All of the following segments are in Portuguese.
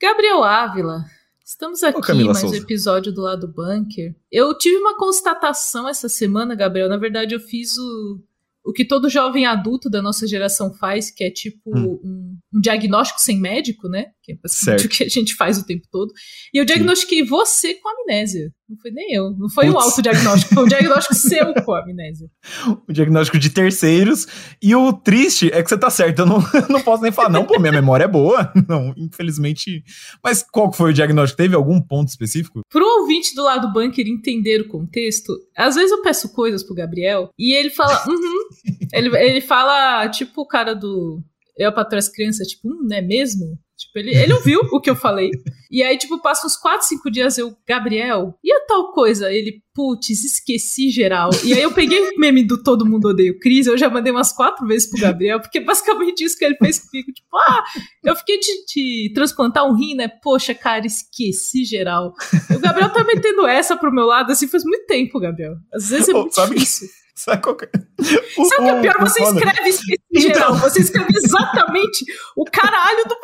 Gabriel Ávila, estamos aqui Camila mais um episódio do lado bunker. Eu tive uma constatação essa semana, Gabriel. Na verdade, eu fiz o, o que todo jovem adulto da nossa geração faz, que é tipo Hum. um, um diagnóstico sem médico, né? Que é Certo. o que a gente faz o tempo todo. E eu diagnostiquei você com amnésia. Não foi nem eu. Não foi um Putz. autodiagnóstico, foi um diagnóstico seu com amnésia. O diagnóstico de terceiros. E o triste é que você tá certo. Eu não, não posso nem falar, não, pô, minha memória é boa. Não, infelizmente. Mas qual que foi o diagnóstico? Teve algum ponto específico? Pro ouvinte do lado bunker entender o contexto, às vezes eu peço coisas pro Gabriel e ele fala, uhum. ele, ele fala, tipo o cara do Eu para as crianças, tipo, hum, não é mesmo? Tipo, ele, ele ouviu o que eu falei. E aí, tipo, passa uns 4, 5 dias eu, Gabriel, e a tal coisa? Ele, putz, esqueci geral. E aí eu peguei o meme do Todo Mundo Odeia o Cris, eu já mandei umas quatro vezes pro Gabriel, porque é basicamente isso que ele fez comigo. Tipo, ah, eu fiquei de, de transplantar um rim, né? Poxa, cara, esqueci geral. E o Gabriel tá metendo essa pro meu lado, assim, faz muito tempo, Gabriel. Às vezes é Oh, muito sabe difícil. Sabe qual que é? Sabe o que é pior? Você foda- escreve esqueci Então. geral. Você escreve exatamente o caralho do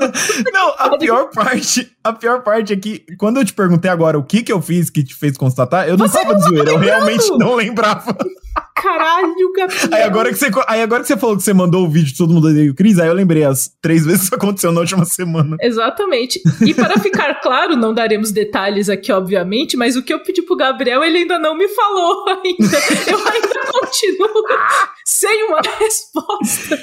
mano. Não, a pior parte, a pior parte é que quando eu te perguntei agora o que que eu fiz que te fez constatar, eu não Você tava de zoeira, eu realmente não lembrava. Caralho, Gabriel. Aí agora que você, aí agora que você falou que você mandou o vídeo de todo mundo odeia o Cris, aí eu lembrei as três vezes que isso aconteceu na última semana. Exatamente. E para ficar claro, não daremos detalhes aqui, obviamente, mas o que eu pedi pro Gabriel, ele ainda não me falou ainda. Eu ainda continuo sem uma resposta.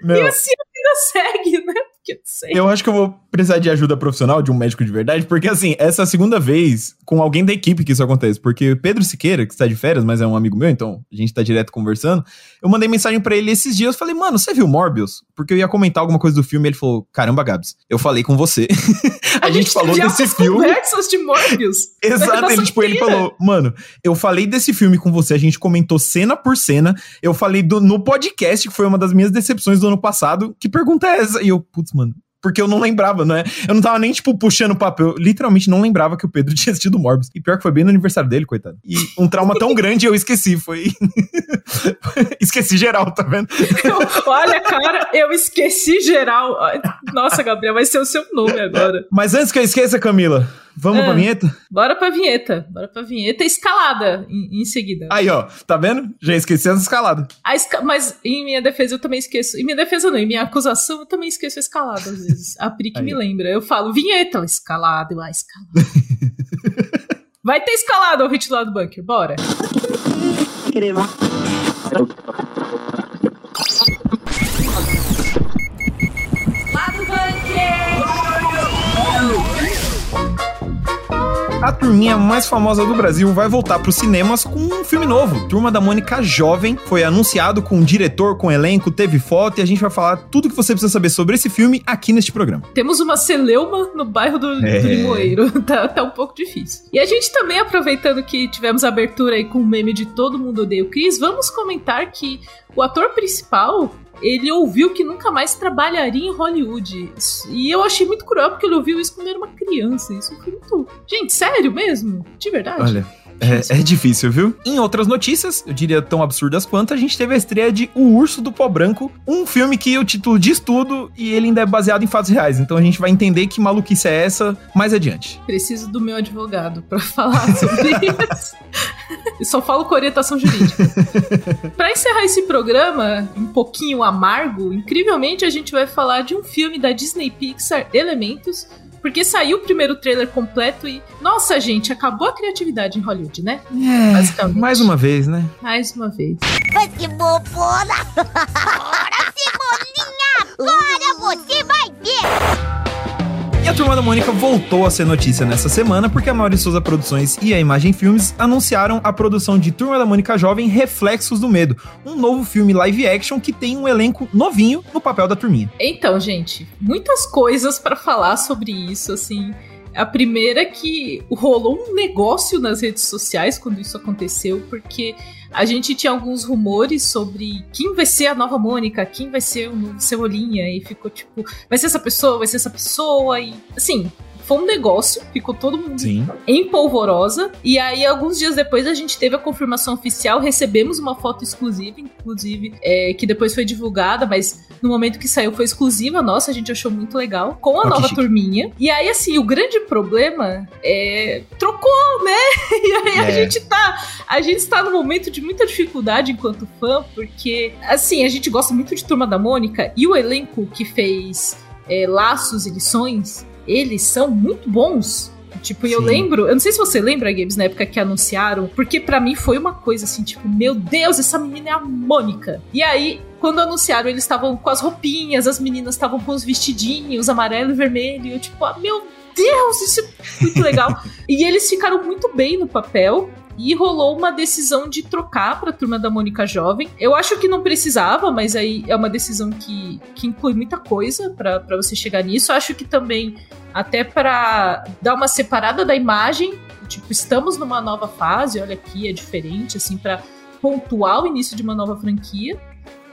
E Meu, assim a vida segue, né? Porque não sei. eu acho que eu vou precisar de ajuda profissional, de um médico de verdade, porque assim, essa é a segunda vez com alguém da equipe que isso acontece. Porque Pedro Siqueira, que está de férias, mas é um amigo meu, então a gente tá direto conversando, eu mandei mensagem pra ele esses dias, eu falei, mano, você viu Morbius? Porque eu ia comentar alguma coisa do filme, ele falou, caramba, Gabs, eu falei com você. a, gente, falou teve desse filme. conversas de Morbius. Exato, ele, tipo, ele falou, mano, eu falei desse filme com você, a gente comentou cena por cena, eu falei do- no podcast, que foi uma das minhas decepções do ano passado, que pergunta é essa? E eu, putz, mano, porque eu não lembrava, não é? Eu não tava nem, tipo, puxando o papel, eu literalmente não lembrava que o Pedro tinha assistido Morbius. E pior que foi bem no aniversário dele, coitado. E um trauma tão grande eu esqueci, foi... esqueci geral, tá vendo? Eu- olha, cara, eu esqueci geral. Nossa, Gabriel, vai ser o seu nome agora. Mas antes que eu esqueça, Camila, vamos Ah. pra vinheta? Bora pra vinheta. Bora pra vinheta escalada em, em seguida. Aí, ó, tá vendo? Já esqueci as escaladas. A esca- Mas em minha defesa eu também esqueço. Em minha defesa não, em minha acusação eu também esqueço a escalada às vezes. A Pri que Aí. me lembra. Eu falo, vinheta, escalada, eu, ah, escalada. Vai ter escalada, ouvinte do lado do bunker, bora. A turminha mais famosa do Brasil vai voltar pros cinemas com um filme novo. Turma da Mônica Jovem. Foi anunciado com diretor, com elenco, teve foto e a gente vai falar tudo que você precisa saber sobre esse filme aqui neste programa. Temos uma celeuma no bairro do, É. do Limoeiro. tá, tá um pouco difícil. E a gente também, aproveitando que tivemos abertura aí com o meme de Todo Mundo Odeia o Chris, vamos comentar que o ator principal. Ele ouviu que nunca mais trabalharia em Hollywood. E eu achei muito cruel, porque ele ouviu isso quando era uma criança. Isso foi muito. Gente, sério mesmo? De verdade? Olha, é, é difícil, viu? Em outras notícias, eu diria tão absurdas quanto, a gente teve a estreia de O Urso do Pó Branco, um filme que o título diz tudo e ele ainda é baseado em fatos reais. Então a gente vai entender que maluquice é essa mais adiante. Preciso do meu advogado pra falar sobre isso. Eu só falo com orientação jurídica. Pra encerrar esse programa, um pouquinho amargo, incrivelmente a gente vai falar de um filme da Disney Pixar, Elementos, porque saiu o primeiro trailer completo e, nossa, gente, acabou a criatividade em Hollywood, né? É, Basicamente. mais uma vez, né? Mais uma vez. Mas que bobona! Agora, Cebolinha! Agora você vai ver! E a Turma da Mônica voltou a ser notícia nessa semana porque a Mauri Souza Produções e a Imagem Filmes anunciaram a produção de Turma da Mônica Jovem Reflexos do Medo, um novo filme live action que tem um elenco novinho no papel da turminha. Então, gente, muitas coisas pra falar sobre isso, assim. A primeira é que rolou um negócio nas redes sociais quando isso aconteceu, porque a gente tinha alguns rumores sobre quem vai ser a nova Mônica, quem vai ser o novo Cebolinha, e ficou tipo, vai ser essa pessoa, vai ser essa pessoa, e assim, foi um negócio, ficou todo mundo Sim. em polvorosa. E aí, alguns dias depois, a gente teve a confirmação oficial, recebemos uma foto exclusiva, inclusive, é, que depois foi divulgada, mas no momento que saiu foi exclusiva, nossa, a gente achou muito legal, com a que nova turminha. E aí, assim, o grande problema é. trocou, né? E aí a É. gente tá. A gente está num momento de muita dificuldade enquanto fã, porque, assim, a gente gosta muito de Turma da Mônica e o elenco que fez é, Laços e Lições, eles são muito bons. Tipo, e eu Sim. lembro, eu não sei se você lembra, Games, na época que anunciaram, porque pra mim foi uma coisa assim, tipo, meu Deus, essa menina é a Mônica. E aí, quando anunciaram, eles estavam com as roupinhas, as meninas estavam com os vestidinhos, amarelo e vermelho, e eu, tipo, ah, meu Deus, isso é muito legal. e eles ficaram muito bem no papel. E rolou uma decisão de trocar pra turma da Mônica Jovem. Eu acho que não precisava, mas aí é uma decisão que, que inclui muita coisa pra você chegar nisso. Eu acho que também, até pra dar uma separada da imagem, tipo, estamos numa nova fase, olha aqui, é diferente, assim, pra pontuar o início de uma nova franquia.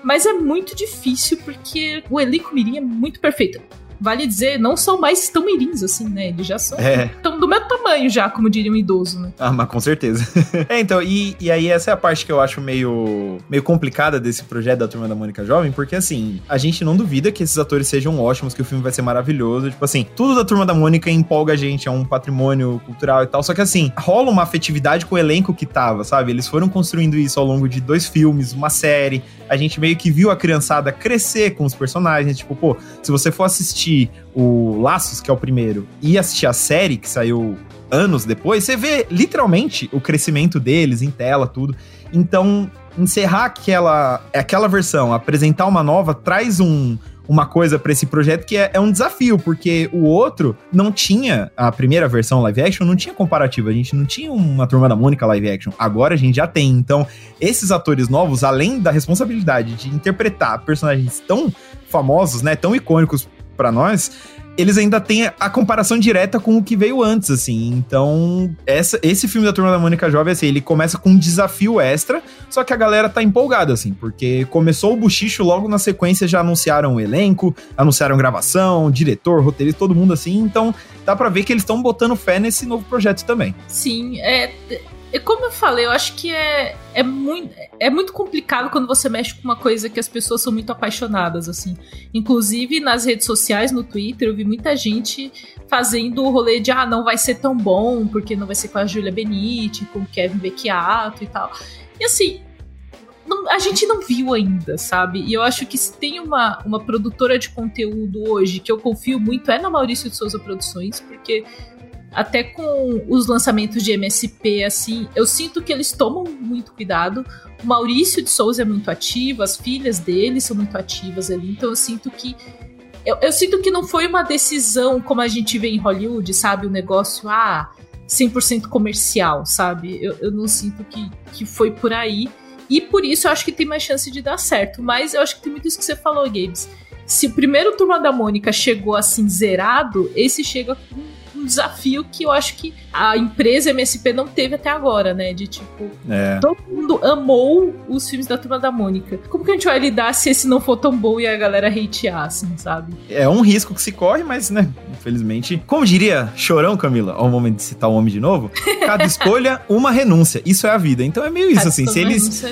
Mas é muito difícil porque o elenco Mirim é muito perfeito. Vale dizer, não são mais tão mirins assim, né? Eles já são. É. Estão do meu tamanho já, como diria um idoso, né? Ah, mas com certeza. é, então, e, e aí essa é a parte que eu acho meio, meio complicada desse projeto da Turma da Mônica Jovem, porque assim, a gente não duvida que esses atores sejam ótimos, que o filme vai ser maravilhoso. Tipo assim, tudo da Turma da Mônica empolga a gente, é um patrimônio cultural e tal. Só que assim, rola uma afetividade com o elenco que tava, sabe? Eles foram construindo isso ao longo de dois filmes, uma série. A gente meio que viu a criançada crescer com os personagens. Tipo, pô, se você for assistir o Laços, que é o primeiro, e assistir a série que saiu anos depois, você vê literalmente o crescimento deles em tela, tudo. Então, encerrar aquela, aquela versão, apresentar uma nova, traz um, uma coisa pra esse projeto que é, é um desafio, porque o outro não tinha, a primeira versão live action não tinha comparativo, a gente não tinha uma Turma da Mônica live action, agora a gente já tem. Então, esses atores novos, além da responsabilidade de interpretar personagens tão famosos, né, tão icônicos pra nós, eles ainda têm a comparação direta com o que veio antes, assim. Então, essa, esse filme da Turma da Mônica Jovem, assim, ele começa com um desafio extra, só que a galera tá empolgada, assim, porque começou o buchicho, logo na sequência já anunciaram o elenco, anunciaram gravação, diretor, roteirista, todo mundo assim, então dá pra ver que eles estão botando fé nesse novo projeto também. Sim, é. É como eu falei, eu acho que é, é, muito, é muito complicado quando você mexe com uma coisa que as pessoas são muito apaixonadas, assim. Inclusive, nas redes sociais, no Twitter, eu vi muita gente fazendo o rolê de ah, não vai ser tão bom, porque não vai ser com a Julia Benite, com o Kevin Becchiato e tal. E assim, não- a gente não viu ainda, sabe? E eu acho que se tem uma, uma produtora de conteúdo hoje que eu confio muito é na Maurício de Souza Produções, porque até com os lançamentos de MSP, assim, eu sinto que eles tomam muito cuidado. O Maurício de Souza é muito ativo, as filhas dele são muito ativas ali, então eu sinto que. Eu, eu sinto que não foi uma decisão como a gente vê em Hollywood, sabe? O negócio, ah, 100% comercial, sabe? Eu, eu não sinto que, que foi por aí. E por isso eu acho que tem mais chance de dar certo. Mas eu acho que tem muito isso que você falou, Gabes. Se o primeiro Turma da Mônica chegou assim zerado, esse chega com desafio que eu acho que a empresa MSP não teve até agora, né? De tipo, É. todo mundo amou os filmes da Turma da Mônica. Como que a gente vai lidar se esse não for tão bom e a galera hatear, assim, sabe? É um risco que se corre, mas, né, infelizmente. Como diria Chorão, Camila, ao momento de citar o homem de novo, cada escolha, uma renúncia. Isso é a vida. Então é meio isso, assim. Se eles.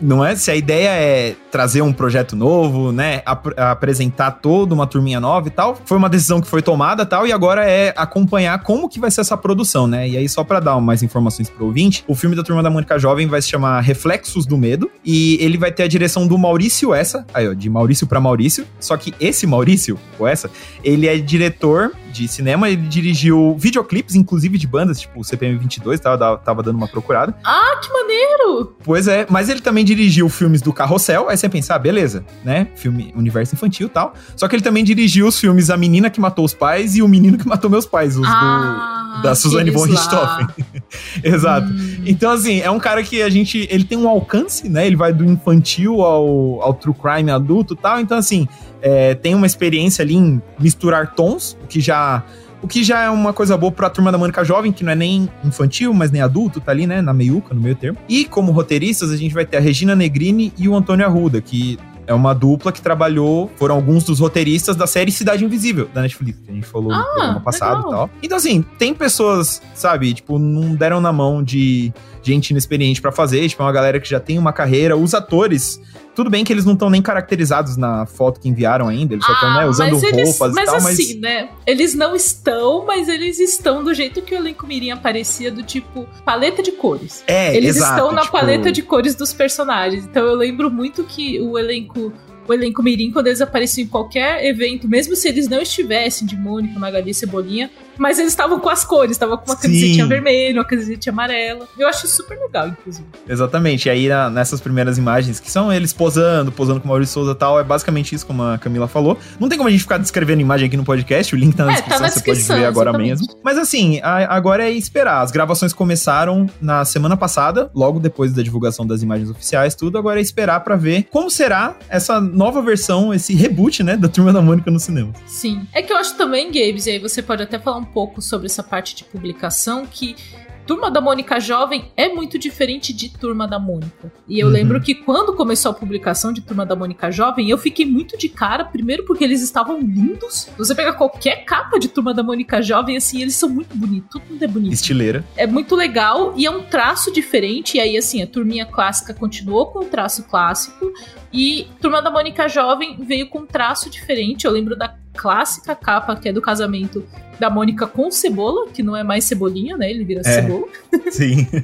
Não é? Se a ideia é trazer um projeto novo, né? ap- apresentar toda uma turminha nova e tal, foi uma decisão que foi tomada tal, e agora é acompanhar como que vai ser essa produção, né? E aí, só pra dar mais informações pro ouvinte, o filme da Turma da Mônica Jovem vai se chamar Reflexos do Medo, e ele vai ter a direção do Maurício Essa, aí ó, de Maurício pra Maurício, só que esse Maurício, o Essa, ele é diretor de cinema, ele dirigiu videoclipes, inclusive de bandas, tipo o CPM 22, tava, tava dando uma procurada. Ah, que maneiro! Pois é, mas ele também dirigiu filmes do Carrossel, aí você pensa, ah, beleza, né? Filme universo infantil e tal. Só que ele também dirigiu os filmes A Menina que Matou os Pais e O Menino que Matou Meus Pais, os ah, do, da Suzane von. Richthofen. Exato. Hum. Então, assim, é um cara que a gente. Ele tem um alcance, né? Ele vai do infantil ao, ao true crime adulto e tal. Então, assim, é, tem uma experiência ali em misturar tons, o que já. O que já é uma coisa boa pra turma da Mônica Jovem, que não é nem infantil, mas nem adulto, tá ali, né? Na meiuca, no meio termo. E como roteiristas, a gente vai ter a Regina Negrini e o Antônio Arruda, que É uma dupla que trabalhou, foram alguns dos roteiristas da série Cidade Invisível, da Netflix, que a gente falou Ah, no programa passado legal. e tal. Então, assim, tem pessoas, sabe, tipo, não deram na mão de gente inexperiente pra fazer, tipo, é uma galera que já tem uma carreira. Os atores, tudo bem que eles não estão nem caracterizados na foto que enviaram ainda, eles só estão, né, usando Ah, mas eles- roupas mas e tal, assim, né? Eles não estão, mas eles estão do jeito que o elenco Mirim aparecia, do tipo paleta de cores. É, Eles exato, estão na tipo, paleta de cores dos personagens. Então eu lembro muito que o elenco. O elenco Mirim, quando eles apareciam em qualquer evento, mesmo se eles não estivessem de Mônica, Magali e Cebolinha, mas eles estavam com as cores, estavam com uma camisetinha vermelha, uma camisetinha amarela. Eu acho super legal, inclusive. Exatamente. E aí, na- nessas primeiras imagens, que são eles posando, posando com o Maurício Souza e tal, é basicamente isso, como a Camila falou. Não tem como a gente ficar descrevendo imagem aqui no podcast, o link tá na É, tá descrição, na você descrição, pode ver agora exatamente. mesmo. Mas assim, a- agora é esperar. As gravações começaram na semana passada, logo depois da divulgação das imagens oficiais, tudo. Agora é esperar pra ver como será essa nova versão, esse reboot, né, da Turma da Mônica no cinema. Sim. É que eu acho também, Gabes, e aí você pode até falar um pouco sobre essa parte de publicação, que Turma da Mônica Jovem é muito diferente de Turma da Mônica. E eu Uhum. lembro que quando começou a publicação de Turma da Mônica Jovem, eu fiquei muito de cara, primeiro porque eles estavam lindos. Você pega qualquer capa de Turma da Mônica Jovem, assim, eles são muito bonitos, todo mundo é bonito. Estileira. É muito legal e é um traço diferente. E aí, assim, a turminha clássica continuou com o traço clássico. E Turma da Mônica Jovem veio com um traço diferente. Eu lembro da clássica capa, que é do casamento da Mônica com Cebola, que não é mais Cebolinha, né? Ele vira É. Cebola. Sim.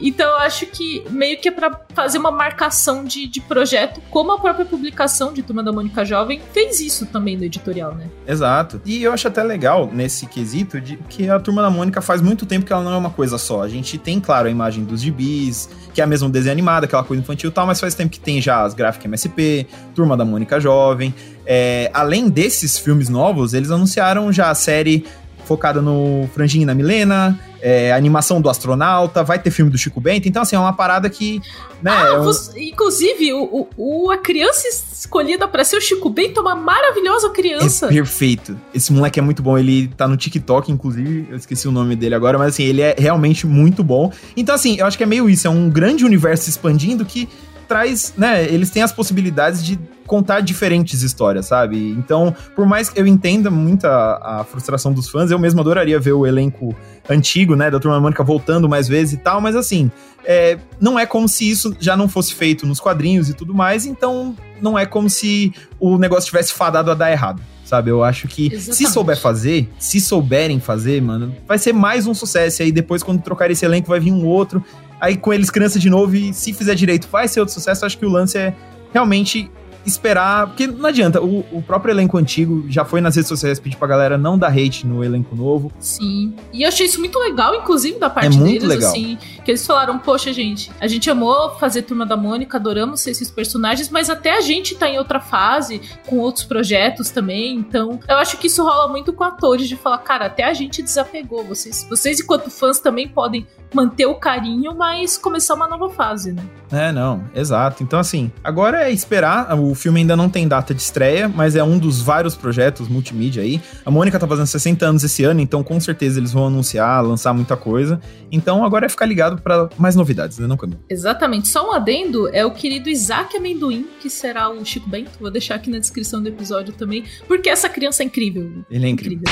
Então eu acho que meio que é pra fazer uma marcação de, de projeto, como a própria publicação de Turma da Mônica Jovem fez isso também no editorial, né? Exato. E eu acho até legal nesse quesito de que a Turma da Mônica faz muito tempo que ela não é uma coisa só. A gente tem, claro, a imagem dos gibis, que é a mesma desenho animado, aquela coisa infantil e tal, mas faz tempo que tem já as gráficas MSP, Turma da Mônica Jovem. É, além desses filmes novos, eles anunciaram já a série focada no Franjinho e na Milena, é, animação do astronauta, vai ter filme do Chico Bento. Então, assim, é uma parada que. Né, Ah, é um- você- inclusive, o, o- a criança escolhida pra ser o Chico Bento é uma maravilhosa criança. É perfeito. Esse moleque é muito bom. Ele tá no TikTok, inclusive. Eu esqueci o nome dele agora, mas assim, ele é realmente muito bom. Então, assim, eu acho que é meio isso. É um grande universo expandindo que traz, né? Eles têm as possibilidades de contar diferentes histórias, sabe? Então, por mais que eu entenda muito a, a frustração dos fãs, eu mesmo adoraria ver o elenco antigo, né, da Turma Mônica voltando mais vezes e tal, mas assim, é, não é como se isso já não fosse feito nos quadrinhos e tudo mais, então não é como se o negócio tivesse fadado a dar errado. Sabe, eu acho que se Exatamente. souber fazer, se souberem fazer, mano, vai ser mais um sucesso. E aí depois, quando trocar esse elenco, vai vir um outro. Aí com eles criança de novo, e se fizer direito, vai ser outro sucesso. Acho que o lance é realmente esperar. Porque não adianta, o, o próprio elenco antigo já foi nas redes sociais pedir pra galera não dar hate no elenco novo. Sim. E eu achei isso muito legal, inclusive, da parte É muito deles, legal. assim. Que eles falaram, poxa, gente, a gente amou fazer Turma da Mônica, adoramos ser esses personagens, mas até a gente tá em outra fase, com outros projetos também. Então, eu acho que isso rola muito com atores, de falar, cara, até a gente desapegou. Vocês, vocês enquanto fãs, também podem manter o carinho, mas começar uma nova fase, né? É, não, exato. Então, assim, agora é esperar. O filme ainda não tem data de estreia, mas é um dos vários projetos multimídia aí. A Mônica tá fazendo 60 anos esse ano, então com certeza eles vão anunciar, lançar muita coisa. Então agora é ficar ligado pra mais novidades, né, não, Camila? Exatamente. Só um adendo é o querido Isaac Amendoim, que será o Chico Bento. Vou deixar aqui na descrição do episódio também, porque essa criança é incrível. Ele é incrível.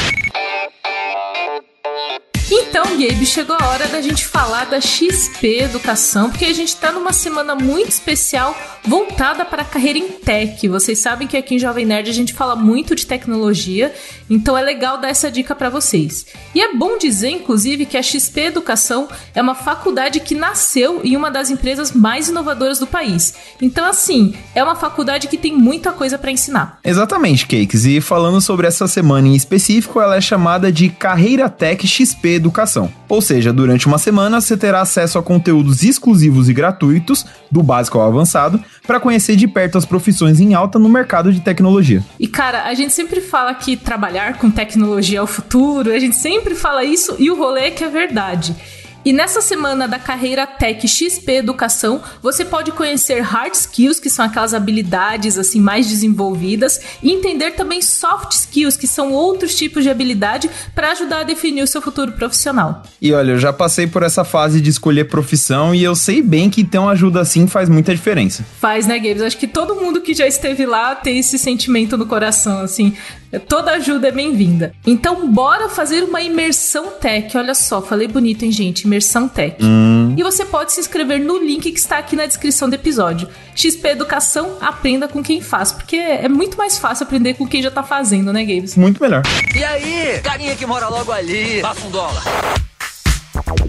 Então, Gabe, chegou a hora da gente falar da XP Educação, porque a gente tá numa semana muito especial voltada para a carreira em tech. Vocês sabem que aqui em Jovem Nerd a gente fala muito de tecnologia, então é legal dar essa dica para vocês. E é bom dizer, inclusive, que a XP Educação é uma faculdade que nasceu em uma das empresas mais inovadoras do país. Então, assim, é uma faculdade que tem muita coisa para ensinar. Exatamente, Cakes. E falando sobre essa semana em específico, ela é chamada de Carreira Tech XP Educação. Ou seja, durante uma semana você terá acesso a conteúdos exclusivos e gratuitos, do básico ao avançado, para conhecer de perto as profissões em alta no mercado de tecnologia. E cara, a gente sempre fala que trabalhar com tecnologia é o futuro, a gente sempre fala isso e o rolê é que é verdade. E nessa semana da carreira Tech XP Educação, você pode conhecer hard skills, que são aquelas habilidades assim mais desenvolvidas, e entender também soft skills, que são outros tipos de habilidade para ajudar a definir o seu futuro profissional. E olha, eu já passei por essa fase de escolher profissão e eu sei bem que ter uma ajuda assim faz muita diferença. Faz, né, Games? Acho que todo mundo que já esteve lá tem esse sentimento no coração, assim. Toda ajuda é bem-vinda. Então, bora fazer uma imersão tech. Olha só, falei bonito, hein, gente? Imersão tech. Hum. E você pode se inscrever no link que está aqui na descrição do episódio. XP Educação, aprenda com quem faz. Porque é muito mais fácil aprender com quem já tá fazendo, né, Games? Muito melhor. E aí, carinha que mora logo ali, passa um dólar.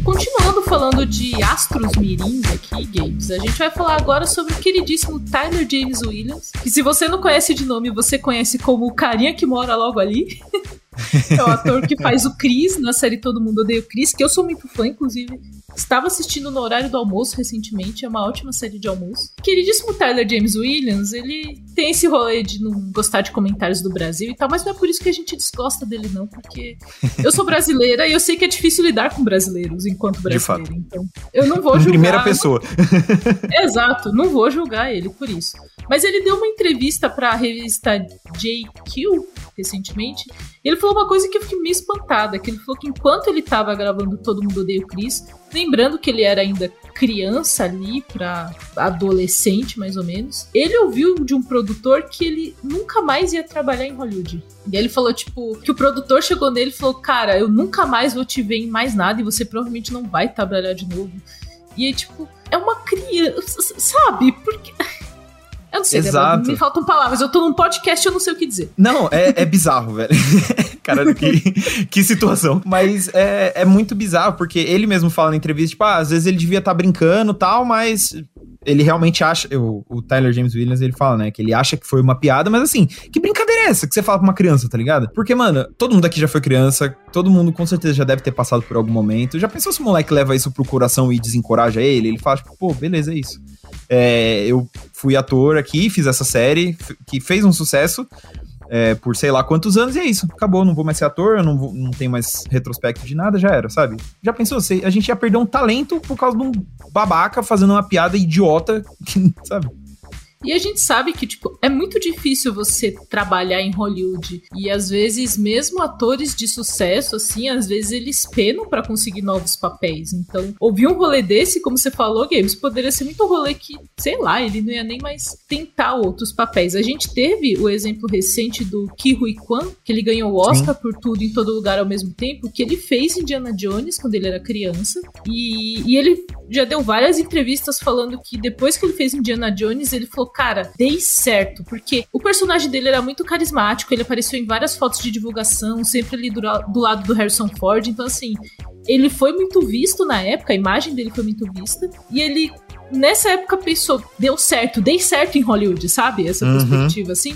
Continuando falando de astros mirins aqui, games, a gente vai falar agora sobre o queridíssimo Tyler James Williams, que se você não conhece de nome, você conhece como o carinha que mora logo ali. é o ator que faz o Chris na série Todo Mundo Odeia o Chris, que eu sou muito fã, inclusive. Estava assistindo no horário do almoço recentemente, é uma ótima série de almoço. Queridíssimo Tyler James Williams, ele tem esse rolê de não gostar de comentários do Brasil e tal, mas não é por isso que a gente desgosta dele, não, porque eu sou brasileira e eu sei que é difícil lidar com brasileiros enquanto brasileira. Então, eu não vou julgar. Em primeira pessoa. Não... Exato, não vou julgar ele por isso. Mas ele deu uma entrevista para a revista JQ recentemente. E ele falou uma coisa que eu fiquei meio espantada, que ele falou que enquanto ele estava gravando Todo Mundo Odeia o Chris, lembrando que ele era ainda criança ali para adolescente mais ou menos, ele ouviu de um produtor que ele nunca mais ia trabalhar em Hollywood. E ele falou tipo que o produtor chegou nele e falou: "Cara, eu nunca mais vou te ver em mais nada e você provavelmente não vai trabalhar de novo". E aí tipo, é uma criança, sabe? Porque eu não sei, Exato. me faltam palavras. Eu tô num podcast e eu não sei o que dizer. Não, é, é bizarro, velho. Cara, que, que situação. Mas é, é muito bizarro, porque ele mesmo fala na entrevista, tipo, ah, às vezes ele devia estar tá brincando tal, mas ele realmente acha. O, o, Tyler James Williams, ele fala, né? Que ele acha que foi uma piada, mas assim, que brincadeira é essa que você fala pra uma criança, tá ligado? Porque, mano, todo mundo aqui já foi criança, todo mundo com certeza já deve ter passado por algum momento. Já pensou se o moleque leva isso pro coração e desencoraja ele? Ele fala, tipo, pô, beleza, é isso. É, eu fui ator aqui, fiz essa série que fez um sucesso é, por sei lá quantos anos e é isso. Acabou, não vou mais ser ator, não, vou, não tenho mais retrospecto de nada, já era, sabe? Já pensou? A gente ia perder um talento por causa de um babaca fazendo uma piada idiota, sabe? E a gente sabe que, tipo, é muito difícil você trabalhar em Hollywood. E às vezes, mesmo atores de sucesso, assim, às vezes eles penam para conseguir novos papéis. Então, ouvir um rolê desse, como você falou, Games, poderia ser muito um rolê que, sei lá, ele não ia nem mais tentar outros papéis. A gente teve o exemplo recente do Ki Hui Kwan, que ele ganhou o Oscar Sim. por tudo em todo lugar ao mesmo tempo, que ele fez Indiana Jones quando ele era criança. E, e ele já deu várias entrevistas falando que depois que ele fez Indiana Jones, ele falou cara, dei certo, porque o personagem dele era muito carismático, ele apareceu em várias fotos de divulgação, sempre ali do, do lado do Harrison Ford, então assim, ele foi muito visto na época, a imagem dele foi muito vista, e ele nessa época pensou, deu certo, dei certo em Hollywood, sabe? Essa uhum. perspectiva assim.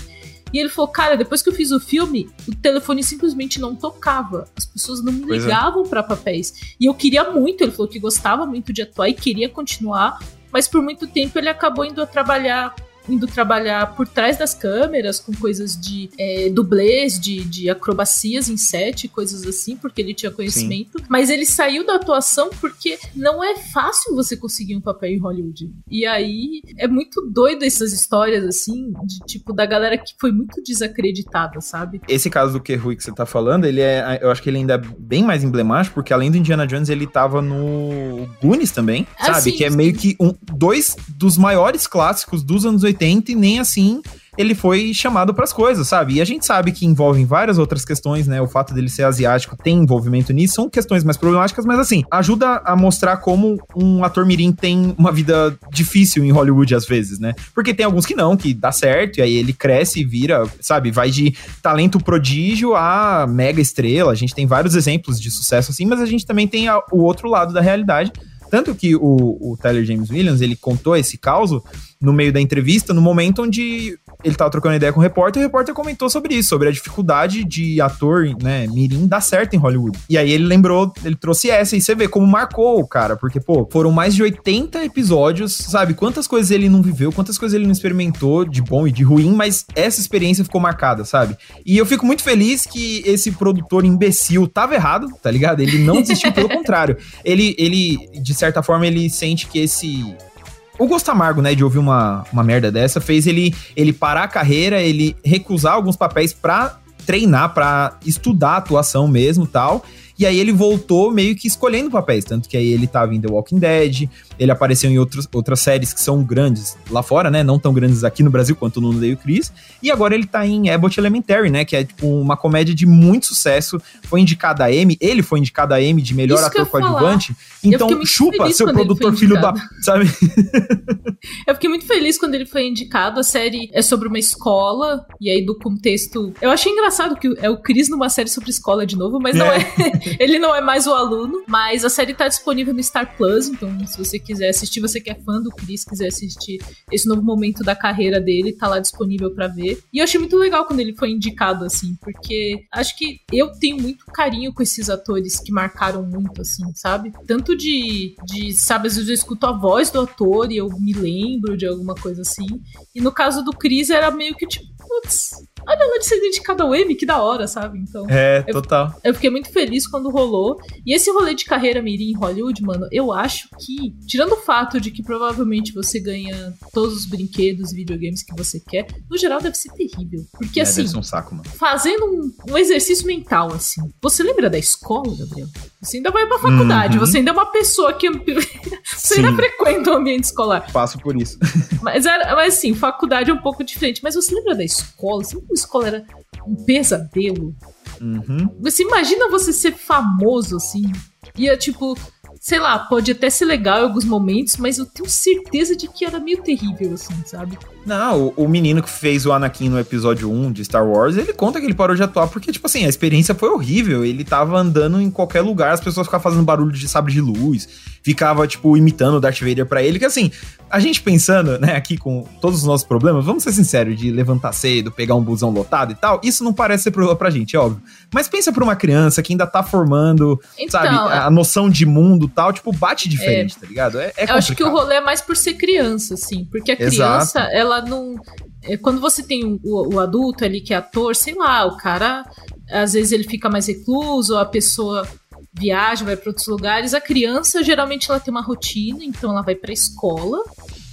E ele falou, cara, depois que eu fiz o filme, o telefone simplesmente não tocava. As pessoas não me pois é. ligavam é. para papéis. E eu queria muito, ele falou que gostava muito de atuar e queria continuar, mas por muito tempo ele acabou indo trabalhar indo trabalhar por trás das câmeras com coisas de é, dublês, de, de acrobacias em set, coisas assim, porque ele tinha conhecimento. Sim. Mas ele saiu da atuação porque não é fácil você conseguir um papel em Hollywood. E aí é muito doido essas histórias, assim, de tipo, da galera que foi muito desacreditada, sabe? Esse caso do Kerrui que você tá falando, ele é. Eu acho que ele ainda é bem mais emblemático, porque além do Indiana Jones, ele tava no Goonies também, ah, sabe? Sim, que é meio que um, dois dos maiores clássicos dos anos 80 80 e nem assim ele foi chamado para as coisas, sabe? E a gente sabe que envolvem várias outras questões, né? O fato dele ser asiático tem envolvimento nisso, são questões mais problemáticas, mas assim, ajuda a mostrar como um ator mirim tem uma vida difícil em Hollywood às vezes, né? Porque tem alguns que não, que dá certo, e aí ele cresce e vira, sabe? Vai de talento prodígio a mega estrela. A gente tem vários exemplos de sucesso assim, mas a gente também tem a, o outro lado da realidade tanto que o, o Tyler James Williams, ele contou esse caso no meio da entrevista, no momento onde ele tava trocando ideia com o repórter, e o repórter comentou sobre isso, sobre a dificuldade de ator, né, mirim, dar certo em Hollywood. E aí ele lembrou, ele trouxe essa, e você vê como marcou o cara, porque, pô, foram mais de 80 episódios, sabe? Quantas coisas ele não viveu, quantas coisas ele não experimentou de bom e de ruim, mas essa experiência ficou marcada, sabe? E eu fico muito feliz que esse produtor imbecil tava errado, tá ligado? Ele não desistiu, pelo contrário. Ele, ele, de certa forma, ele sente que esse o gosto amargo, né, de ouvir uma, uma merda dessa, fez ele, ele parar a carreira, ele recusar alguns papéis pra treinar, pra estudar a atuação mesmo tal. E aí ele voltou meio que escolhendo papéis, tanto que aí ele tava em The Walking Dead, ele apareceu em outros, outras séries que são grandes lá fora, né? Não tão grandes aqui no Brasil quanto no Day Chris. E agora ele tá em Abbott Elementary, né? Que é tipo uma comédia de muito sucesso. Foi indicada a M, ele foi indicado a M de melhor Isso ator coadjuvante. Então chupa, seu produtor filho da. Sabe? Eu fiquei muito feliz quando ele foi indicado. A série é sobre uma escola, e aí do contexto. Eu achei engraçado que é o Chris numa série sobre escola de novo, mas não É. é. ele não é mais o aluno. Mas a série tá disponível no Star Plus, então se você quiser assistir, você que é fã do Chris, quiser assistir esse novo momento da carreira dele, tá lá disponível pra ver. E eu achei muito legal quando ele foi indicado, assim, porque acho que eu tenho muito carinho com esses atores que marcaram muito, assim, sabe? Tanto de, de sabe, às vezes eu escuto a voz do ator e eu me lembro de alguma coisa assim. E no caso do Chris era meio que tipo, putz, olha ela de ser dedicada ao M, que da hora, sabe? Então. É, total. Eu fiquei muito feliz quando rolou. E esse rolê de carreira mirim em Hollywood, mano, eu acho que, tirando o fato de que provavelmente você ganha todos os brinquedos e videogames que você quer, no geral deve ser terrível. Porque É, assim, deve ser um saco, mano. fazendo um, um exercício mental, assim. Você lembra da escola, Gabriel? Você ainda vai pra faculdade, Uhum. você ainda é uma pessoa que. você ainda Sim. frequenta o ambiente escolar. Passo por isso. Mas, era, mas assim, faculdade é um pouco diferente. Mas você lembra da escola? Você a escola era um pesadelo? Uhum. Você imagina você ser famoso, assim? E é tipo, sei lá, pode até ser legal em alguns momentos, mas eu tenho certeza de que era meio terrível, assim, sabe? Não, o, o menino que fez o Anakin no episódio 1 de Star Wars, ele conta que ele parou de atuar porque, tipo assim, a experiência foi horrível. Ele tava andando em qualquer lugar, as pessoas ficavam fazendo barulho de sabre de luz, ficava, tipo, imitando o Darth Vader pra ele. Que assim, a gente pensando, né, aqui com todos os nossos problemas, vamos ser sinceros, de levantar cedo, pegar um busão lotado e tal, isso não parece ser problema pra gente, é óbvio. Mas pensa pra uma criança que ainda tá formando, Então, sabe, a noção de mundo e tal, tipo, bate diferente, tá ligado? É, é eu acho que o rolê é mais por ser criança, assim. Porque a Exato. criança, ela não. é, Quando você tem o, o adulto ali que é ator, sei lá, o cara. Às vezes ele fica mais recluso, a pessoa viaja, vai para outros lugares. A criança, geralmente, ela tem uma rotina, então ela vai pra escola.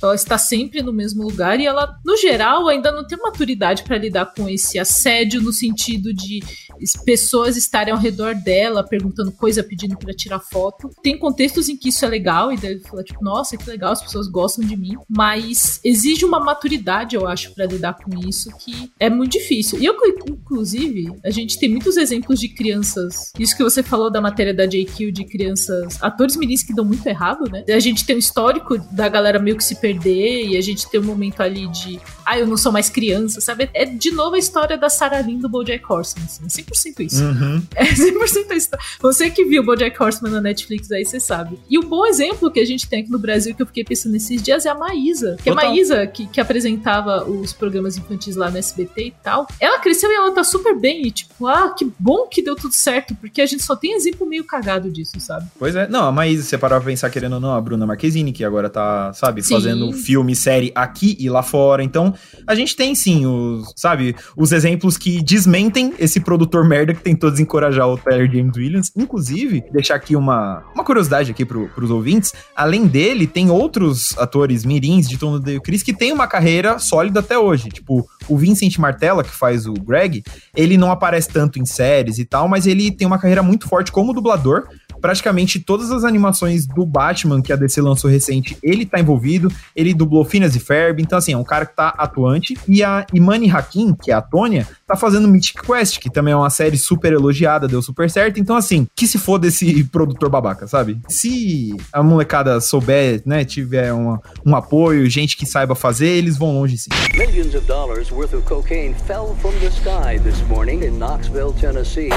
Ela está sempre no mesmo lugar e ela, no geral, ainda não tem maturidade para lidar com esse assédio no sentido de es- pessoas estarem ao redor dela perguntando coisa, pedindo para tirar foto. Tem contextos em que isso é legal e deve falar tipo, nossa, que legal, as pessoas gostam de mim, mas exige uma maturidade, eu acho, para lidar com isso que é muito difícil. E eu, inclusive, a gente tem muitos exemplos de crianças. Isso que você falou da matéria da JQ de crianças, atores mirins que dão muito errado, né? A gente tem um histórico da galera meio que se perder e a gente tem um momento ali de, ah, eu não sou mais criança, sabe? É de novo a história da Sarah Lynn do BoJack Horseman, assim, 100% isso. Uhum. É 100% isso. Você que viu o BoJack Horseman na Netflix aí, você sabe. E o bom exemplo que a gente tem aqui no Brasil, que eu fiquei pensando nesses dias, é a Maísa. Que Total. a Maísa, que, que apresentava os programas infantis lá no SBT e tal, ela cresceu e ela tá super bem. E tipo, ah, que bom que deu tudo certo, porque a gente só tem exemplo meio cagado disso, sabe? Pois é. Não, a Maísa, você parar pra pensar, querendo ou não, a Bruna Marquezine, que agora tá, sabe, Sim. fazendo filme, série aqui e lá fora. Então, a gente tem sim os, sabe, os exemplos que desmentem esse produtor merda que tentou desencorajar o Tyler James Williams. Inclusive, deixar aqui uma, uma curiosidade aqui pro, pros ouvintes. Além dele, tem outros atores mirins de Tom e Chris que tem uma carreira sólida até hoje. Tipo, o Vincent Martella, que faz o Greg, ele não aparece tanto em séries e tal, mas ele tem uma carreira muito forte como dublador praticamente todas as animações do Batman que a DC lançou recente, ele tá envolvido, ele dublou Phineas e Ferb, então assim, é um cara que tá atuante, e a Imani Hakim, que é a Tônia, tá fazendo Mythic Quest, que também é uma série super elogiada, deu super certo, então assim, que se for desse produtor babaca, sabe? Se a molecada souber, né, tiver um apoio, gente que saiba fazer, eles vão longe sim. Millions of dollars worth of cocaine fell from the sky this morning in Knoxville, Tennessee.